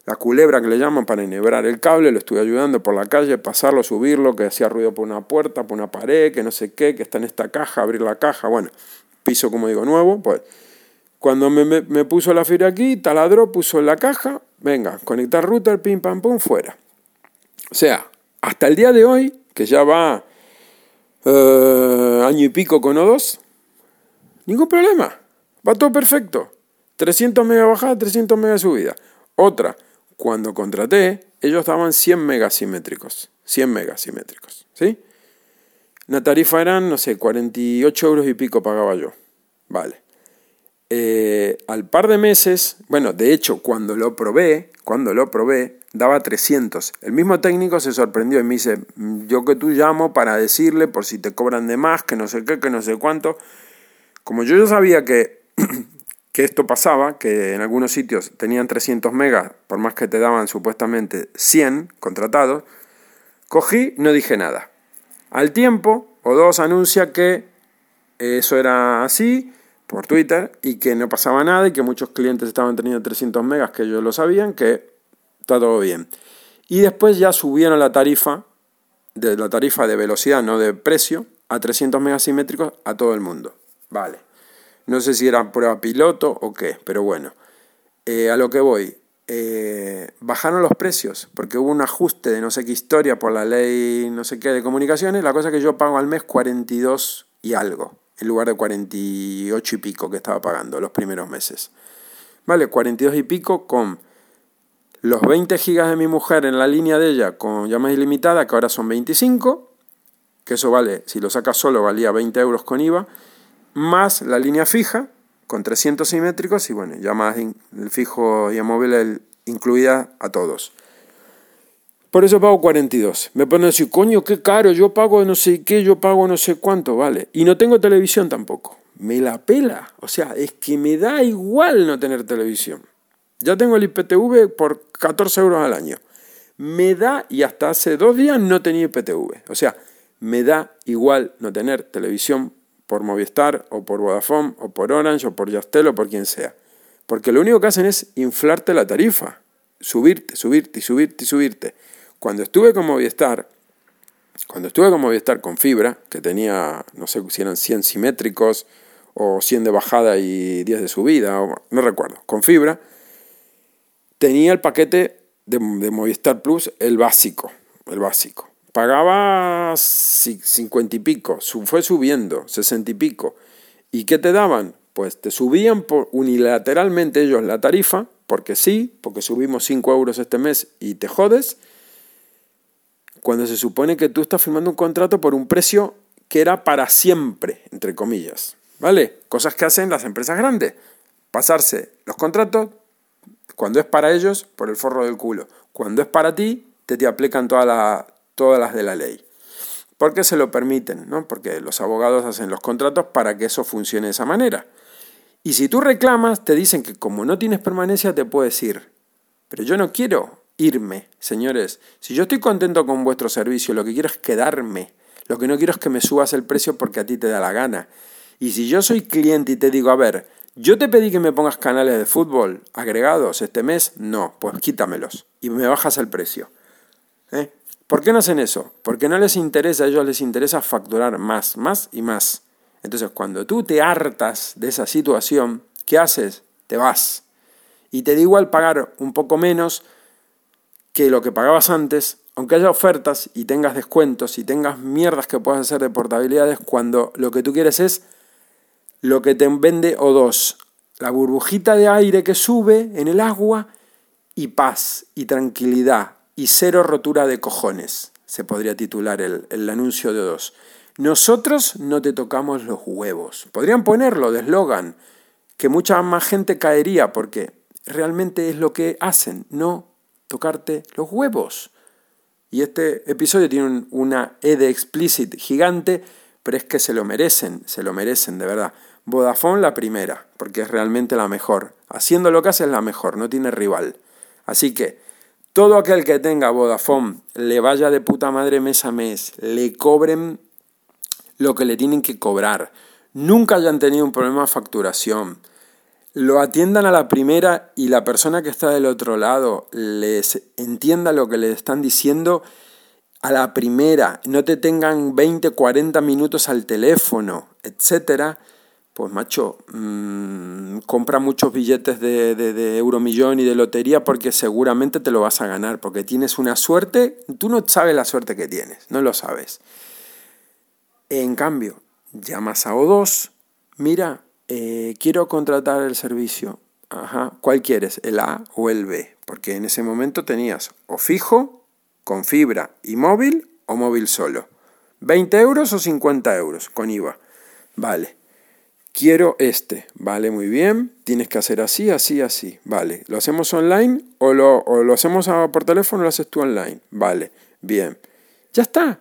la, culebra que le llaman para enhebrar el cable, lo estuve ayudando por la calle, pasarlo, subirlo, que hacía ruido por una puerta, por una pared, que no sé qué, que está en esta caja, abrir la caja, bueno, piso como digo nuevo, pues cuando me, me, puso la fibra aquí, taladró, puso en la caja, venga, conectar router, pim, pam, pum, fuera. O sea, hasta el día de hoy, que ya va eh, año y pico con O2, ningún problema. Va todo perfecto. 300 megas bajada, 300 megas subida. Otra, cuando contraté, ellos daban 100 megas simétricos. 100 megas simétricos. ¿Sí? La tarifa eran, no sé, 48 euros y pico pagaba yo. Vale. Eh, al par de meses, bueno, de hecho, cuando lo probé, cuando lo probé, daba 300. El mismo técnico se sorprendió y me dice, yo que tú llamo para decirle por si te cobran de más, que no sé qué, que no sé cuánto. Como yo ya sabía que, que esto pasaba, que en algunos sitios tenían 300 megas, por más que te daban supuestamente 100 contratados, cogí, no dije nada. Al tiempo, o dos anuncia que eso era así, por Twitter y que no pasaba nada y que muchos clientes estaban teniendo 300 megas que ellos lo sabían, que está todo bien. Y después ya subieron la tarifa, de la tarifa de velocidad, no de precio, a 300 megas simétricos a todo el mundo. Vale. No sé si era prueba piloto o qué, pero bueno. Eh, a lo que voy. Eh, bajaron los precios porque hubo un ajuste de no sé qué historia por la ley no sé qué de comunicaciones. La cosa es que yo pago al mes 42 y algo en lugar de 48 y pico que estaba pagando los primeros meses. Vale, 42 y pico con los 20 gigas de mi mujer en la línea de ella con llamadas ilimitadas, que ahora son 25, que eso vale, si lo sacas solo valía 20 euros con IVA, más la línea fija con 300 simétricos y bueno, llamadas fijo y a móvil incluida a todos. Por eso pago 42. Me ponen a decir, coño, qué caro, yo pago no sé qué, yo pago no sé cuánto, vale. Y no tengo televisión tampoco. Me la pela. O sea, es que me da igual no tener televisión. Ya tengo el IPTV por 14 euros al año. Me da, y hasta hace dos días no tenía IPTV. O sea, me da igual no tener televisión por Movistar o por Vodafone o por Orange o por Yastel o por quien sea. Porque lo único que hacen es inflarte la tarifa. Subirte, subirte subirte subirte. Cuando estuve con Movistar, cuando estuve con Movistar con fibra, que tenía, no sé si eran 100 simétricos o 100 de bajada y 10 de subida, no recuerdo, con fibra, tenía el paquete de, Movistar Plus, el básico, el básico. Pagaba 50 y pico, fue subiendo, 60 y pico. ¿Y qué te daban? Pues te subían unilateralmente ellos la tarifa, porque sí, porque subimos 5 euros este mes y te jodes, cuando se supone que tú estás firmando un contrato por un precio que era para siempre, entre comillas. ¿Vale? Cosas que hacen las empresas grandes. Pasarse los contratos, cuando es para ellos, por el forro del culo. Cuando es para ti, te te aplican todas las de la ley. Porque se lo permiten, ¿no? Porque los abogados hacen los contratos para que eso funcione de esa manera. Y si tú reclamas, te dicen que como no tienes permanencia, te puedes ir. Pero yo no quiero irme, señores. Si yo estoy contento con vuestro servicio, lo que quiero es quedarme. Lo que no quiero es que me subas el precio porque a ti te da la gana. Y si yo soy cliente y te digo, a ver, yo te pedí que me pongas canales de fútbol agregados este mes, no, pues quítamelos y me bajas el precio. ¿Eh? ¿Por qué no hacen eso? Porque no les interesa, a ellos les interesa facturar más, más y más. Entonces, cuando tú te hartas de esa situación, ¿qué haces? Te vas. Y te da igual pagar un poco menos que lo que pagabas antes, aunque haya ofertas y tengas descuentos y tengas mierdas que puedas hacer de portabilidades, cuando lo que tú quieres es lo que te vende O2, la burbujita de aire que sube en el agua y paz y tranquilidad y cero rotura de cojones, se podría titular el, anuncio de O2. Nosotros no te tocamos los huevos. Podrían ponerlo de eslogan, que mucha más gente caería porque realmente es lo que hacen, no tocarte los huevos. Y este episodio tiene una E de explicit gigante, pero es que se lo merecen, se lo merecen de verdad. Vodafone la primera, porque es realmente la mejor. Haciendo lo que hace es la mejor, no tiene rival. Así que todo aquel que tenga Vodafone le vaya de puta madre mes a mes, le cobren lo que le tienen que cobrar, nunca hayan tenido un problema de facturación, lo atiendan a la primera y la persona que está del otro lado les entienda lo que le están diciendo a la primera, no te tengan 20, 40 minutos al teléfono, etcétera pues macho, mmm, compra muchos billetes de, de, de, euromillón y de lotería porque seguramente te lo vas a ganar, porque tienes una suerte, tú no sabes la suerte que tienes, no lo sabes. En cambio, llamas a O2, mira, eh, quiero contratar el servicio, Ajá, ¿cuál quieres? ¿El A o el B? Porque en ese momento tenías o fijo, con fibra y móvil, o móvil solo. 20 euros o 50 euros con IVA. Vale quiero este, vale, muy bien, tienes que hacer así, así, así, vale, ¿lo hacemos online o lo, lo hacemos por teléfono o lo haces tú online? Vale, bien, ya está,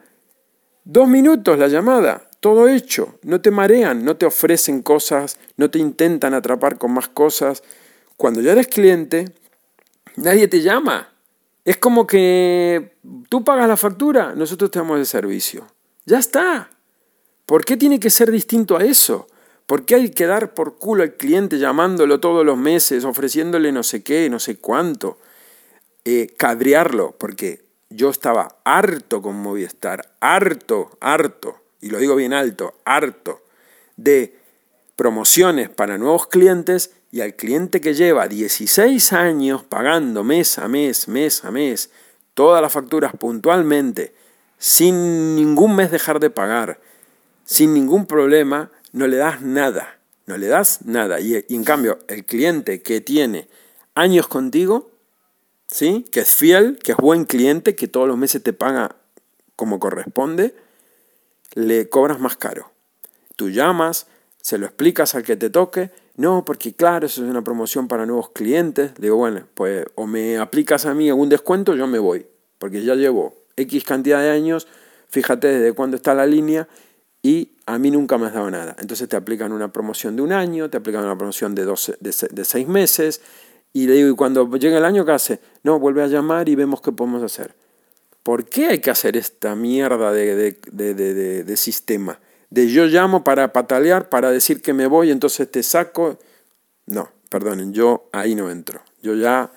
dos minutos la llamada, todo hecho, no te marean, no te ofrecen cosas, no te intentan atrapar con más cosas. Cuando ya eres cliente, nadie te llama. Es como que tú pagas la factura, nosotros te damos el servicio. Ya está. ¿Por qué tiene que ser distinto a eso? ¿Por qué hay que dar por culo al cliente llamándolo todos los meses, ofreciéndole no sé qué, no sé cuánto? Eh, cadrearlo, porque yo estaba harto con Movistar, harto, harto, y lo digo bien alto, harto, de promociones para nuevos clientes y al cliente que lleva 16 años pagando mes a mes, mes a mes, todas las facturas puntualmente, sin ningún mes dejar de pagar, sin ningún problema, no le das nada, no le das nada. Y, en cambio, el cliente que tiene años contigo, ¿sí? que es fiel, que es buen cliente, que todos los meses te paga como corresponde, le cobras más caro. Tú llamas, se lo explicas al que te toque, no, porque claro, eso es una promoción para nuevos clientes. digo, bueno, pues o me aplicas a mí algún descuento, yo me voy, porque ya llevo X cantidad de años, fíjate desde cuándo está la línea y a mí nunca me has dado nada. Entonces te aplican una promoción de un año, te aplican una promoción de, de, seis meses, y le digo, y cuando llega el año, ¿qué hace? No, vuelve a llamar y vemos qué podemos hacer. ¿Por qué hay que hacer esta mierda de, de, sistema? De yo llamo para patalear, para decir que me voy, entonces te saco. No, perdonen, yo ahí no entro. Yo ya,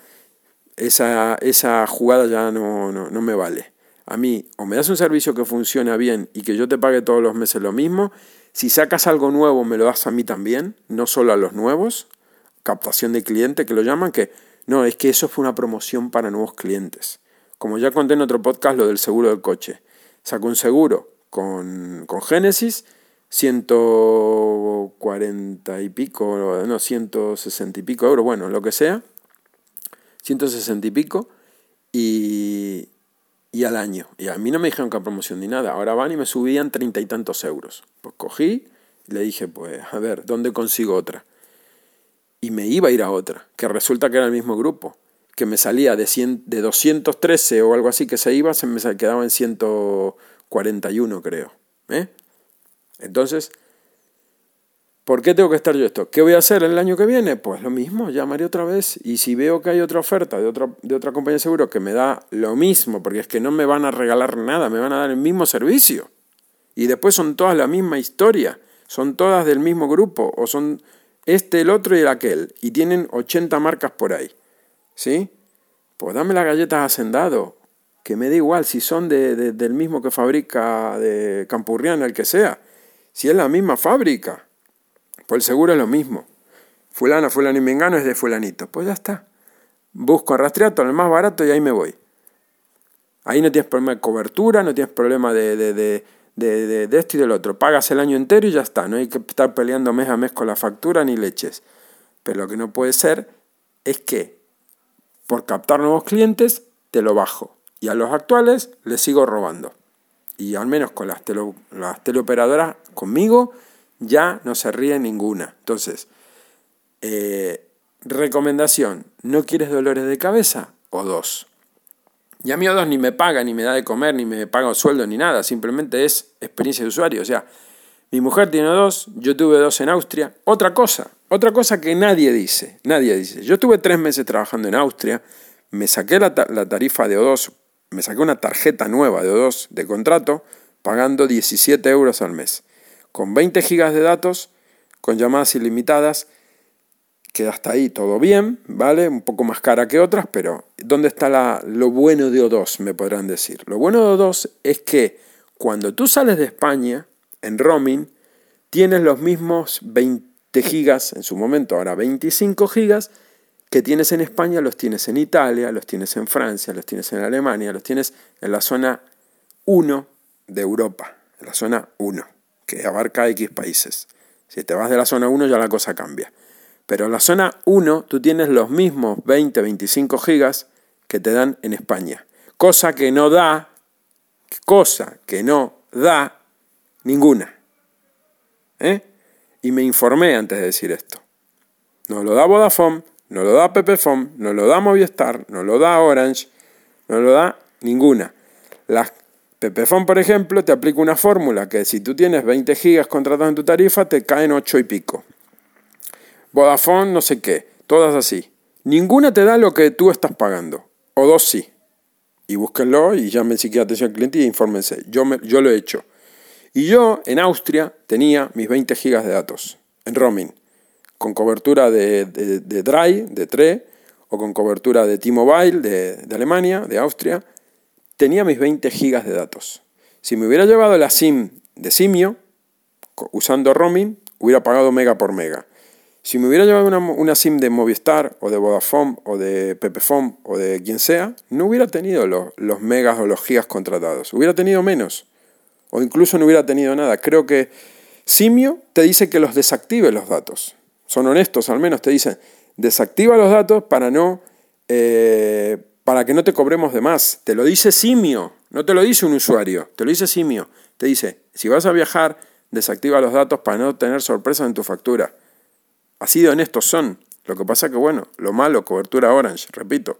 esa, esa jugada ya no, no, no me vale a mí o me das un servicio que funciona bien y que yo te pague todos los meses lo mismo, si sacas algo nuevo me lo das a mí también, no solo a los nuevos, captación de cliente que lo llaman, que no, es que eso fue una promoción para nuevos clientes. Como ya conté en otro podcast lo del seguro del coche. Saco un seguro con, con Genesis, 140 y pico, no, 160 y pico euros, bueno, lo que sea, 160 y pico, y, y al año. Y a mí no me dijeron que promoción ni nada. Ahora van y me subían treinta y tantos euros. Pues cogí y le dije, pues a ver, ¿dónde consigo otra? Y me iba a ir a otra, que resulta que era el mismo grupo, que me salía de, 100, de 213 o algo así que se iba, se me quedaba en 141 creo. ¿eh? Entonces, ¿Por qué tengo que estar yo esto? ¿Qué voy a hacer el año que viene? Pues lo mismo, llamaré otra vez y si veo que hay otra oferta de otra, de otra compañía de seguro que me da lo mismo, porque es que no me van a regalar nada, me van a dar el mismo servicio. Y después son todas la misma historia. son todas del mismo grupo, o son este, el otro y el aquel, y tienen 80 marcas por ahí. ¿Sí? Pues dame las galletas Hacendado, que me da igual si son de, del mismo que fabrica de Campurriana, el que sea. Si es la misma fábrica, pues el seguro es lo mismo. Fulano, fulano y mengano es de fulanito. Pues ya está. Busco rastreato, el más barato y ahí me voy. Ahí no tienes problema de cobertura, no tienes problema de, de, de, de, de esto y del otro. Pagas el año entero y ya está. No hay que estar peleando mes a mes con la factura ni leches. Pero lo que no puede ser es que por captar nuevos clientes te lo bajo. Y a los actuales les sigo robando. Y al menos con las, las teleoperadoras conmigo ya no se ríe ninguna. Entonces, eh, recomendación, ¿no quieres dolores de cabeza? O dos. Y a mí O2 ni me paga, ni me da de comer, ni me paga sueldo, ni nada. Simplemente es experiencia de usuario. O sea, mi mujer tiene dos, yo tuve dos en Austria. Otra cosa, otra cosa que nadie dice. Nadie dice. Yo estuve tres meses trabajando en Austria, me saqué la, la tarifa de O2, me saqué una tarjeta nueva de O2 de contrato, pagando 17 euros al mes. Con 20 gigas de datos, con llamadas ilimitadas que hasta ahí todo bien, ¿vale? Un poco más cara que otras, pero ¿dónde está la, lo bueno de O2? Me podrán decir. Lo bueno de O2 es que cuando tú sales de España, en roaming, tienes los mismos 20 gigas, en su momento ahora 25 gigas, que tienes en España, los tienes en Italia, los tienes en Francia, los tienes en Alemania, los tienes en la zona 1 de Europa, en la zona 1, que abarca X países. Si te vas de la zona 1 ya la cosa cambia. Pero en la zona 1 tú tienes los mismos 20, 25 gigas que te dan en España. Cosa que no da, cosa que no da ninguna. ¿Eh? Y me informé antes de decir esto. No lo da Vodafone, no lo da Pepefone, no lo da Movistar, no lo da Orange, no lo da ninguna. La Pepefone, por ejemplo, te aplica una fórmula que si tú tienes 20 gigas contratados en tu tarifa, te caen 8 y pico. Vodafone, no sé qué, todas así. Ninguna te da lo que tú estás pagando, o dos sí. Y búsquenlo y llamen si quieren atención al cliente y infórmense. Yo, me, yo lo he hecho. Y yo en Austria tenía mis 20 gigas de datos en roaming, con cobertura de, de, de Dry, de TRE, o con cobertura de T-Mobile de, de Alemania, de Austria. Tenía mis 20 gigas de datos. Si me hubiera llevado la SIM de Simio, usando roaming, hubiera pagado mega por mega. Si me hubiera llevado una, SIM de Movistar o de Vodafone o de Pepefone o de quien sea, no hubiera tenido los, megas o los gigas contratados. Hubiera tenido menos. O incluso no hubiera tenido nada. Creo que Simio te dice que los desactive los datos. Son honestos, al menos te dicen, desactiva los datos para no... Eh, para que no te cobremos de más. Te lo dice Simio, no te lo dice un usuario, te lo dice Simio. Te dice, si vas a viajar, desactiva los datos para no tener sorpresas en tu factura. Así de honestos son. Lo que pasa que, bueno, lo malo, cobertura Orange, repito.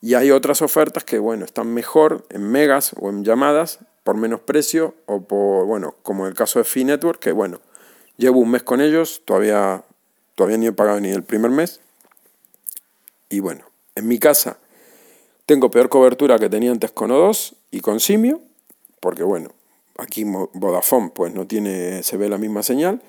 Y hay otras ofertas que, bueno, están mejor en megas o en llamadas por menos precio o por, bueno, como el caso de Fee Network, que, bueno, llevo un mes con ellos, todavía, todavía ni he pagado ni el primer mes. Y bueno, en mi casa tengo peor cobertura que tenía antes con O2 y con Simio, porque, bueno, aquí Vodafone pues no tiene, se ve la misma señal.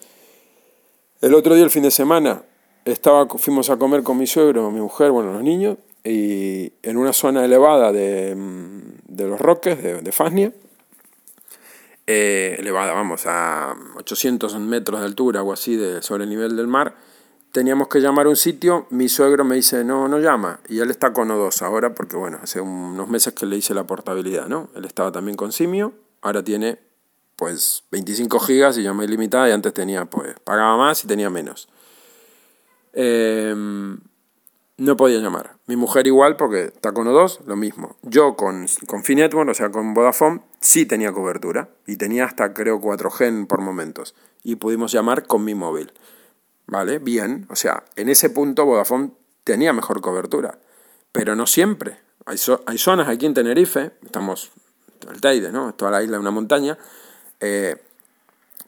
El otro día, el fin de semana, estaba, fuimos a comer con mi suegro, mi mujer, bueno, los niños, y en una zona elevada de, mm, de los Roques, de, de Fasnia, eh, elevada, vamos, a 800 metros de altura o así de, sobre el nivel del mar, teníamos que llamar a un sitio, mi suegro me dice, no, no llama, y él está con O2 ahora, porque bueno, hace unos meses que le hice la portabilidad, ¿no? Él estaba también con Simio, ahora tiene pues 25 gigas y llama ilimitada y antes tenía, pues, pagaba más y tenía menos. Em, no podía llamar. Mi mujer igual porque está con O2, lo mismo. Yo con, con Finetwork, o sea, con Vodafone, sí tenía cobertura y tenía hasta creo 4G por momentos y pudimos llamar con mi móvil. ¿Vale? Bien, o sea, en ese punto Vodafone tenía mejor cobertura, pero no siempre. Hay, hay zonas aquí en Tenerife, estamos, el Teide, ¿no? Toda la isla de una montaña, eh,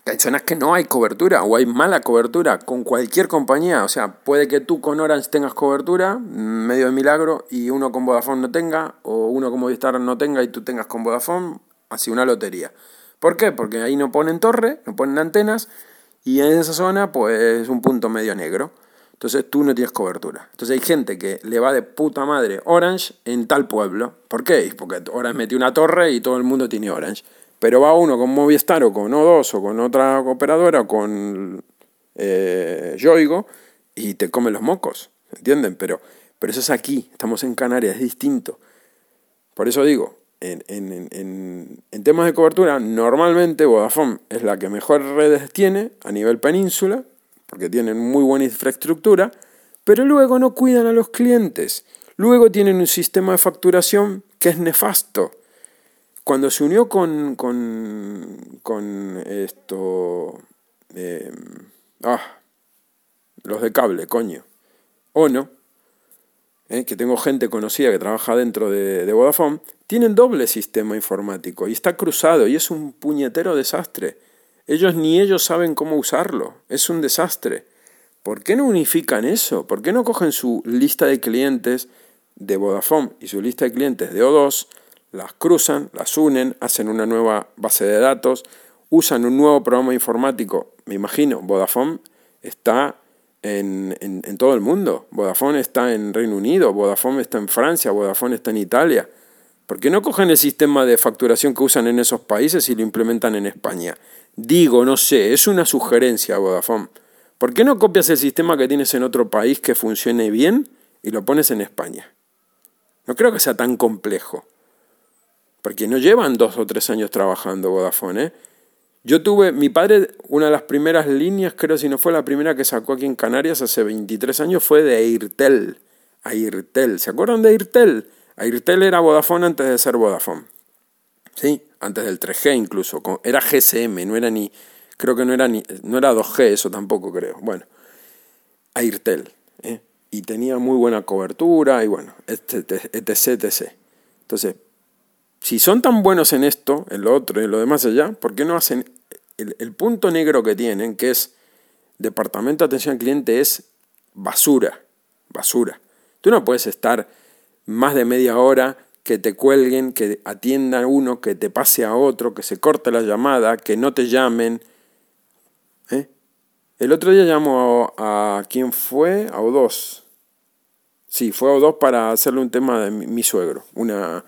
hay zonas que no hay cobertura o hay mala cobertura con cualquier compañía. O sea, puede que tú con Orange tengas cobertura, medio de milagro, y uno con Vodafone no tenga, o uno con Movistar no tenga y tú tengas con Vodafone, así una lotería. ¿Por qué? Porque ahí no ponen torre, no ponen antenas, y en esa zona pues es un punto medio negro. Entonces tú no tienes cobertura. Entonces hay gente que le va de puta madre Orange en tal pueblo. ¿Por qué? Porque Orange metió una torre y todo el mundo tiene Orange. Pero va uno con Movistar o con O2 o con otra operadora o con eh, Yoigo y te come los mocos. ¿Entienden? Pero, pero eso es aquí. Estamos en Canarias, es distinto. Por eso digo, en, en, en, temas de cobertura, normalmente Vodafone es la que mejor redes tiene a nivel península, porque tienen muy buena infraestructura, pero luego no cuidan a los clientes. Luego tienen un sistema de facturación que es nefasto. Cuando se unió con, con, con esto, eh, ah, los de cable, coño, o no, eh, que tengo gente conocida que trabaja dentro de, de Vodafone, tienen doble sistema informático y está cruzado y es un puñetero desastre. Ellos ni ellos saben cómo usarlo. Es un desastre. ¿Por qué no unifican eso? ¿Por qué no cogen su lista de clientes de Vodafone y su lista de clientes de O2, las cruzan, las unen, hacen una nueva base de datos, usan un nuevo programa informático? Me imagino, Vodafone está en, todo el mundo. Vodafone está en Reino Unido, Vodafone está en Francia, Vodafone está en Italia. ¿Por qué no cogen el sistema de facturación que usan en esos países y lo implementan en España? Digo, no sé, es una sugerencia, Vodafone. ¿Por qué no copias el sistema que tienes en otro país que funcione bien y lo pones en España? No creo que sea tan complejo. Porque no llevan dos o tres años trabajando Vodafone. ¿eh? Yo tuve, mi padre, una de las primeras líneas, creo si no fue la primera que sacó aquí en Canarias hace 23 años, fue de Airtel. Airtel. ¿Se acuerdan de Airtel? Airtel era Vodafone antes de ser Vodafone. ¿Sí? Antes del 3G incluso. Era GSM, no era ni. Creo que no era ni. No era 2G, eso tampoco creo. Bueno. Airtel. ¿eh? Y tenía muy buena cobertura y bueno, etc, etc. Entonces, si son tan buenos en esto, en lo otro y en lo demás allá, ¿por qué no hacen el, punto negro que tienen, que es departamento de atención al cliente, es basura, basura. Tú no puedes estar más de media hora que te cuelguen, que atienda a uno, que te pase a otro, que se corte la llamada, que no te llamen. ¿Eh? El otro día llamó a, a quién fue, a O2. Sí, fue a O2 para hacerle un tema de mi suegro, una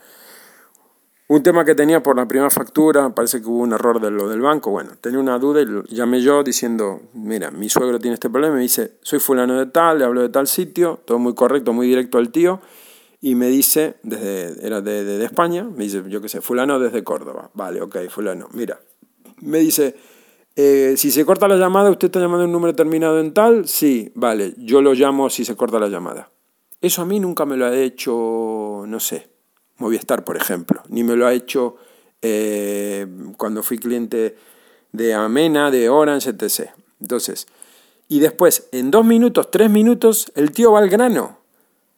un tema que tenía por la primera factura, parece que hubo un error de lo del banco, bueno, tenía una duda y llamé yo diciendo, mira, mi suegro tiene este problema, me dice, soy fulano de tal, le hablo de tal sitio, todo muy correcto, muy directo al tío, y me dice, desde, era de, España, me dice, yo qué sé, fulano desde Córdoba, vale, ok, fulano, mira, me dice, eh, si se corta la llamada, ¿usted está llamando un número terminado en tal? Sí, vale, yo lo llamo si se corta la llamada. Eso a mí nunca me lo ha hecho, no sé, Movistar, por ejemplo, ni me lo ha hecho eh, cuando fui cliente de Amena, de Orange, etc. Entonces, y después, en dos minutos, tres minutos, el tío va al grano.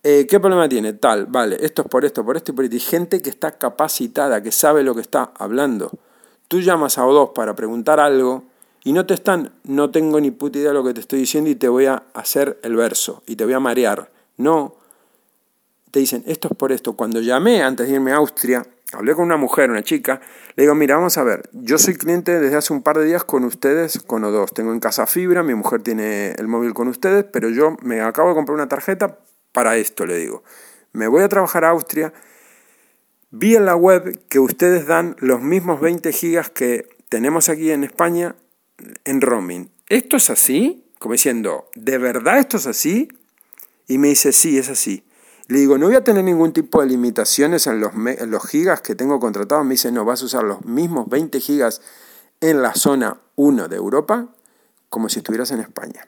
Eh, ¿Qué problema tiene? Tal, vale, esto es por esto, por esto y por esto. Y gente que está capacitada, que sabe lo que está hablando. Tú llamas a O2 para preguntar algo y no te están, no tengo ni puta idea de lo que te estoy diciendo y te voy a hacer el verso y te voy a marear. No, te dicen, esto es por esto. Cuando llamé antes de irme a Austria, hablé con una mujer, una chica, le digo, mira, vamos a ver, yo soy cliente desde hace un par de días con ustedes, con O2. Tengo en casa fibra, mi mujer tiene el móvil con ustedes, pero yo me acabo de comprar una tarjeta para esto, le digo. Me voy a trabajar a Austria. Vi en la web que ustedes dan los mismos 20 gigas que tenemos aquí en España en roaming. ¿Esto es así? Como diciendo, ¿de verdad esto es así? Y me dice, sí, es así. Le digo, no voy a tener ningún tipo de limitaciones en los, los gigas que tengo contratados. Me dice, no, vas a usar los mismos 20 gigas en la zona 1 de Europa como si estuvieras en España.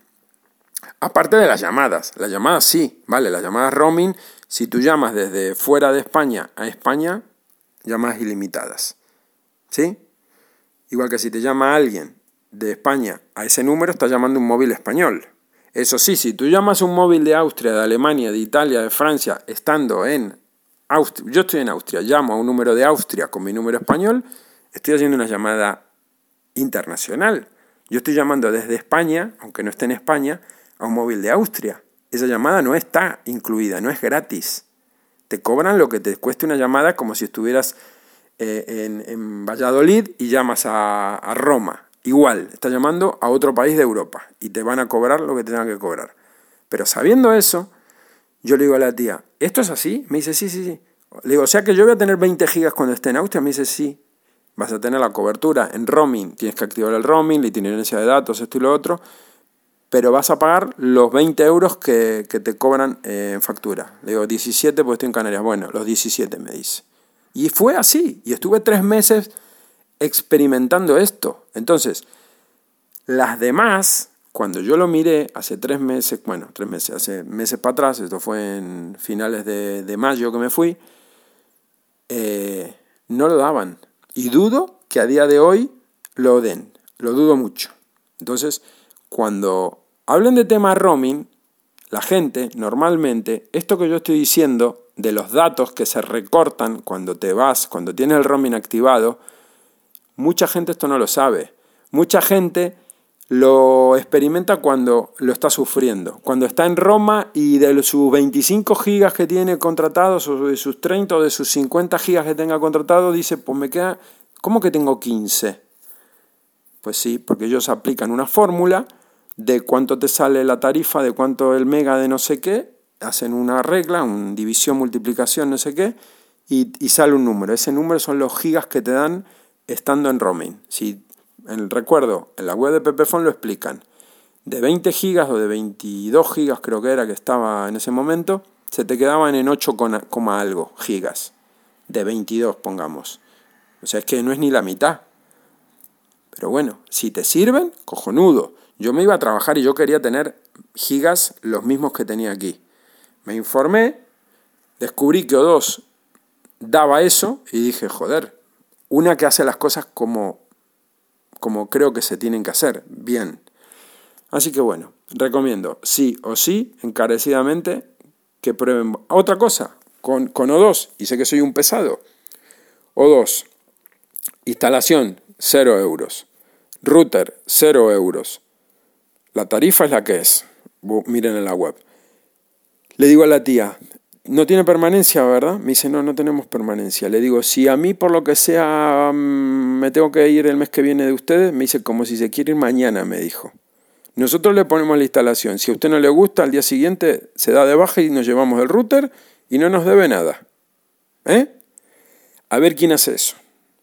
Aparte de las llamadas, las llamadas sí, vale, las llamadas roaming, si tú llamas desde fuera de España a España, llamadas ilimitadas. ¿Sí? Igual que si te llama alguien de España a ese número, está llamando un móvil español. Eso sí, si tú llamas un móvil de Austria, de Alemania, de Italia, de Francia, estando en Austria, yo estoy en Austria, llamo a un número de Austria con mi número español, estoy haciendo una llamada internacional. Yo estoy llamando desde España, aunque no esté en España, a un móvil de Austria. Esa llamada no está incluida, no es gratis. Te cobran lo que te cueste una llamada como si estuvieras eh, en, Valladolid y llamas a, a Roma. Igual, estás llamando a otro país de Europa y te van a cobrar lo que te tengan que cobrar. Pero sabiendo eso, yo le digo a la tía, ¿esto es así? Me dice, sí, sí, sí. Le digo, o sea que yo voy a tener 20 gigas cuando esté en Austria. Me dice, sí. Vas a tener la cobertura en roaming. Tienes que activar el roaming, la itinerancia de datos, esto y lo otro. Pero vas a pagar los 20 euros que, te cobran eh, en factura. Le digo, 17 porque estoy en Canarias. Bueno, los 17 me dice. Y fue así. Y estuve tres meses experimentando esto. Entonces, las demás, cuando yo lo miré hace tres meses, bueno, tres meses, hace meses para atrás, esto fue en finales de, mayo que me fui, eh, no lo daban. Y dudo que a día de hoy lo den. Lo dudo mucho. Entonces, cuando hablen de tema roaming, la gente normalmente, esto que yo estoy diciendo de los datos que se recortan cuando te vas, cuando tienes el roaming activado, mucha gente esto no lo sabe. Mucha gente lo experimenta cuando lo está sufriendo. Cuando está en Roma y de sus 25 gigas que tiene contratados, o de sus 30 o de sus 50 gigas que tenga contratado, dice, pues me queda, ¿cómo que tengo 15? Pues sí, porque ellos aplican una fórmula de cuánto te sale la tarifa, de cuánto el mega de no sé qué, hacen una regla, una división, multiplicación, no sé qué, y, y sale un número. Ese número son los gigas que te dan estando en roaming. Si en recuerdo, en la web de Pepefon lo explican. De 20 gigas o de 22 gigas creo que era que estaba en ese momento, se te quedaban en 8, algo gigas. De 22, pongamos. O sea, es que no es ni la mitad. Pero bueno, si te sirven, cojonudo. Yo me iba a trabajar y yo quería tener gigas los mismos que tenía aquí. Me informé, descubrí que O2 daba eso y dije, joder, una que hace las cosas como como creo que se tienen que hacer, bien. Así que bueno, recomiendo sí o sí, encarecidamente, que prueben. Otra cosa, con, con O2, y sé que soy un pesado. O2, instalación, 0 euros. Router, 0 euros. La tarifa es la que es. Miren en la web. Le digo a la tía, no tiene permanencia, ¿verdad? Me dice, no, no tenemos permanencia. Le digo, si a mí por lo que sea mm, me tengo que ir el mes que viene de ustedes, me dice, como si se quiere ir mañana, me dijo. Nosotros le ponemos la instalación. Si a usted no le gusta, al día siguiente se da de baja y nos llevamos el router y no nos debe nada. ¿Eh? A ver quién hace eso.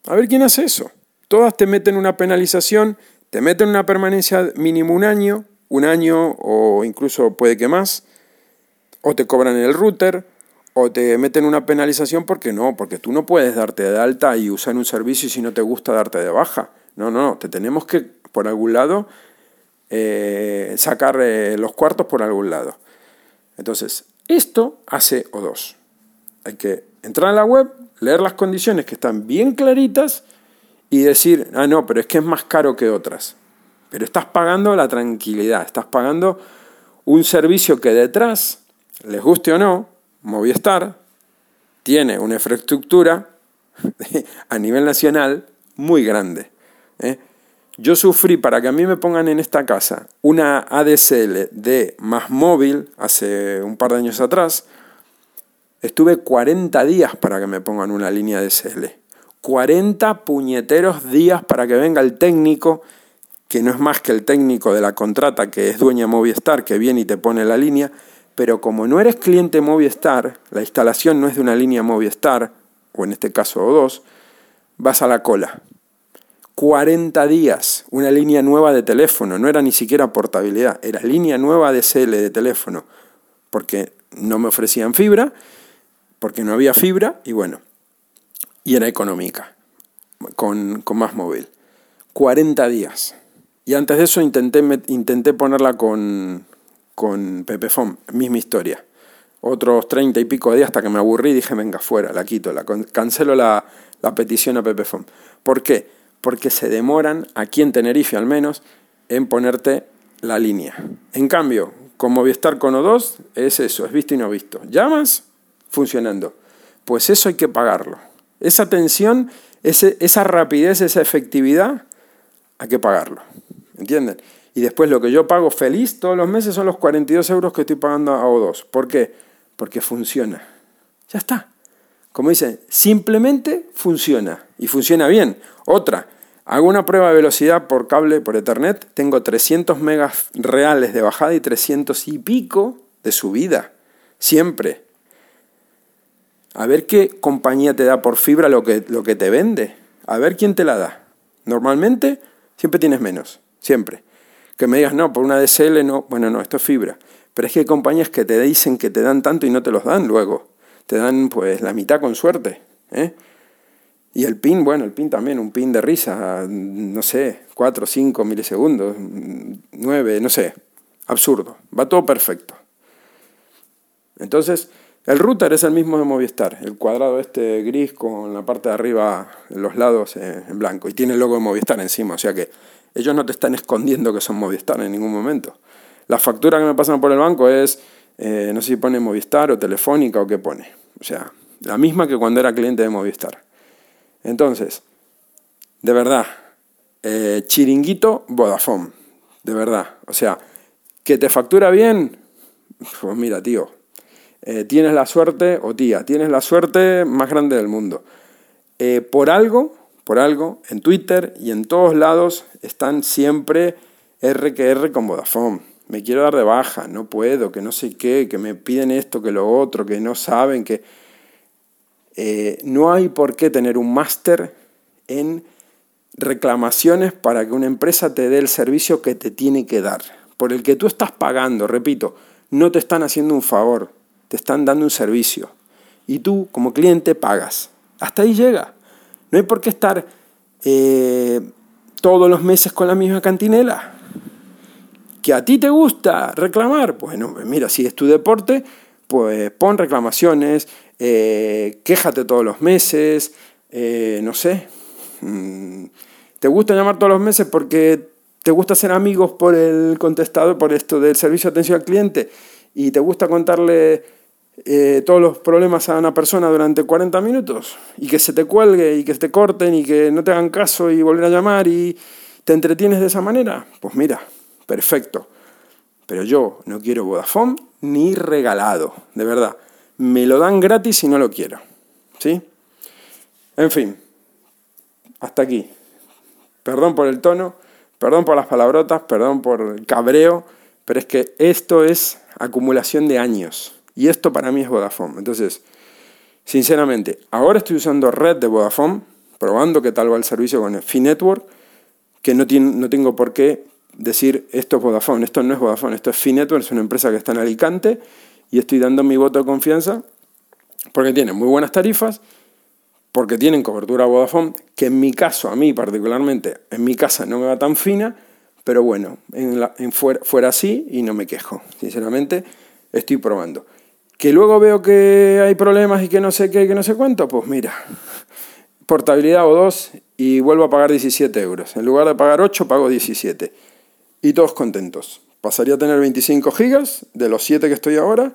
A ver quién hace eso. Todas te meten una penalización, te meten una permanencia mínimo un año, un año o incluso puede que más o te cobran el router, o te meten una penalización porque no, porque tú no puedes darte de alta y usar un servicio si no te gusta darte de baja. No, no, no, te tenemos que, por algún lado, eh, sacar eh, los cuartos por algún lado. Entonces, esto hace O2. Hay que entrar en la web, leer las condiciones que están bien claritas y decir, ah, no, pero es que es más caro que otras. Pero estás pagando la tranquilidad, estás pagando un servicio que detrás les guste o no, Movistar tiene una infraestructura a nivel nacional muy grande. ¿eh? Yo sufrí para que a mí me pongan en esta casa una ADSL de más móvil hace un par de años atrás. Estuve 40 días para que me pongan una línea ADSL. 40 puñeteros días para que venga el técnico, que no es más que el técnico de la contrata, que es dueña Movistar, que viene y te pone la línea pero como no eres cliente Movistar, la instalación no es de una línea Movistar, o en este caso O2, vas a la cola. 40 días, una línea nueva de teléfono, no era ni siquiera portabilidad, era línea nueva de CL de teléfono, porque no me ofrecían fibra, porque no había fibra, y bueno, y era económica, con, con más móvil. 40 días. Y antes de eso intenté, intenté ponerla con, con Pepefon, misma historia. Otros treinta y pico de días hasta que me aburrí y dije, venga, fuera, la quito, la cancelo la, petición a Pepefon. ¿Por qué? Porque se demoran, aquí en Tenerife al menos, en ponerte la línea. En cambio, con Movistar con O2 es eso, es visto y no visto. Llamas, funcionando. Pues eso hay que pagarlo. Esa atención, esa rapidez, esa efectividad, hay que pagarlo. ¿Entienden? Y después lo que yo pago feliz todos los meses son los 42 euros que estoy pagando a O2. ¿Por qué? Porque funciona. Ya está. Como dicen, simplemente funciona. Y funciona bien. Otra, Hago una prueba de velocidad por cable, por Ethernet, tengo 300 megas reales de bajada y 300 y pico de subida, siempre. A ver qué compañía te da por fibra lo que, lo que te vende. A ver quién te la da. Normalmente siempre tienes menos, siempre. Que me digas, no, por una DSL no, bueno, no, esto es fibra. Pero es que hay compañías que te dicen que te dan tanto y no te los dan luego. Te dan pues la mitad con suerte. ¿eh? Y el pin, bueno, el pin también, un pin de risa, no sé, 4, 5 milisegundos, 9, no sé, absurdo, va todo perfecto. Entonces, el router es el mismo de Movistar, el cuadrado este gris con la parte de arriba, los lados en blanco, y tiene el logo de Movistar encima, o sea que ellos no te están escondiendo que son Movistar en ningún momento. La factura que me pasan por el banco es, eh, no sé si pone Movistar o Telefónica o qué pone, o sea, la misma que cuando era cliente de Movistar. Entonces, de verdad, eh, chiringuito Vodafone, de verdad. O sea, que te factura bien, pues mira, tío, eh, tienes la suerte, o tía, tienes la suerte más grande del mundo. Por algo, por algo, en Twitter y en todos lados están siempre R que R con Vodafone. Me quiero dar de baja, no puedo, que no sé qué, que me piden esto, que lo otro, que no saben, que eh, no hay por qué tener un máster en reclamaciones para que una empresa te dé el servicio que te tiene que dar. Por el que tú estás pagando, repito, no te están haciendo un favor, te están dando un servicio. Y tú, como cliente, pagas. Hasta ahí llega. No hay por qué estar eh, todos los meses con la misma cantinela. ¿Que a ti te gusta reclamar? Bueno, mira, si es tu deporte, pues pon reclamaciones, eh, quéjate todos los meses, eh, no sé. Mm, ¿Te gusta llamar todos los meses porque te gusta ser amigos por el contestador, por esto del servicio de atención al cliente? ¿Y te gusta contarle eh, todos los problemas a una persona durante 40 minutos? Y que se te cuelgue y que te corten y que no te hagan caso y volver a llamar y te entretienes de esa manera? Pues mira, perfecto. Pero yo no quiero Vodafone ni regalado, de verdad me lo dan gratis y no lo quiero. ¿Sí? En fin, hasta aquí. Perdón por el tono, perdón por las palabrotas, perdón por el cabreo, pero es que esto es acumulación de años. Y esto para mí es Vodafone. Entonces, sinceramente, ahora estoy usando red de Vodafone, probando qué tal va el servicio con el Network, que no, tiene, no tengo por qué decir esto es Vodafone, esto no es Vodafone, esto es Network, es una empresa que está en Alicante y estoy dando mi voto de confianza porque tienen muy buenas tarifas, porque tienen cobertura Vodafone, que en mi caso, a mí particularmente, en mi casa no me va tan fina, pero bueno, en, en fuera, fuera así y no me quejo. Sinceramente, estoy probando. Que luego veo que hay problemas y que no sé qué, que no sé cuánto, pues mira, portabilidad o dos y vuelvo a pagar 17 euros. En lugar de pagar 8, pago 17. Y todos contentos. Pasaría a tener 25 gigas de los 7 que estoy ahora,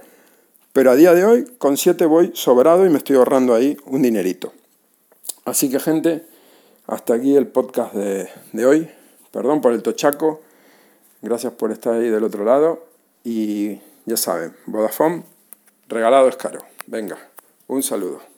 pero a día de hoy con 7 voy sobrado y me estoy ahorrando ahí un dinerito. Así que gente, hasta aquí el podcast de, de hoy. Perdón por el tochaco. Gracias por estar ahí del otro lado. Y ya saben, Vodafone, regalado es caro. Venga, un saludo.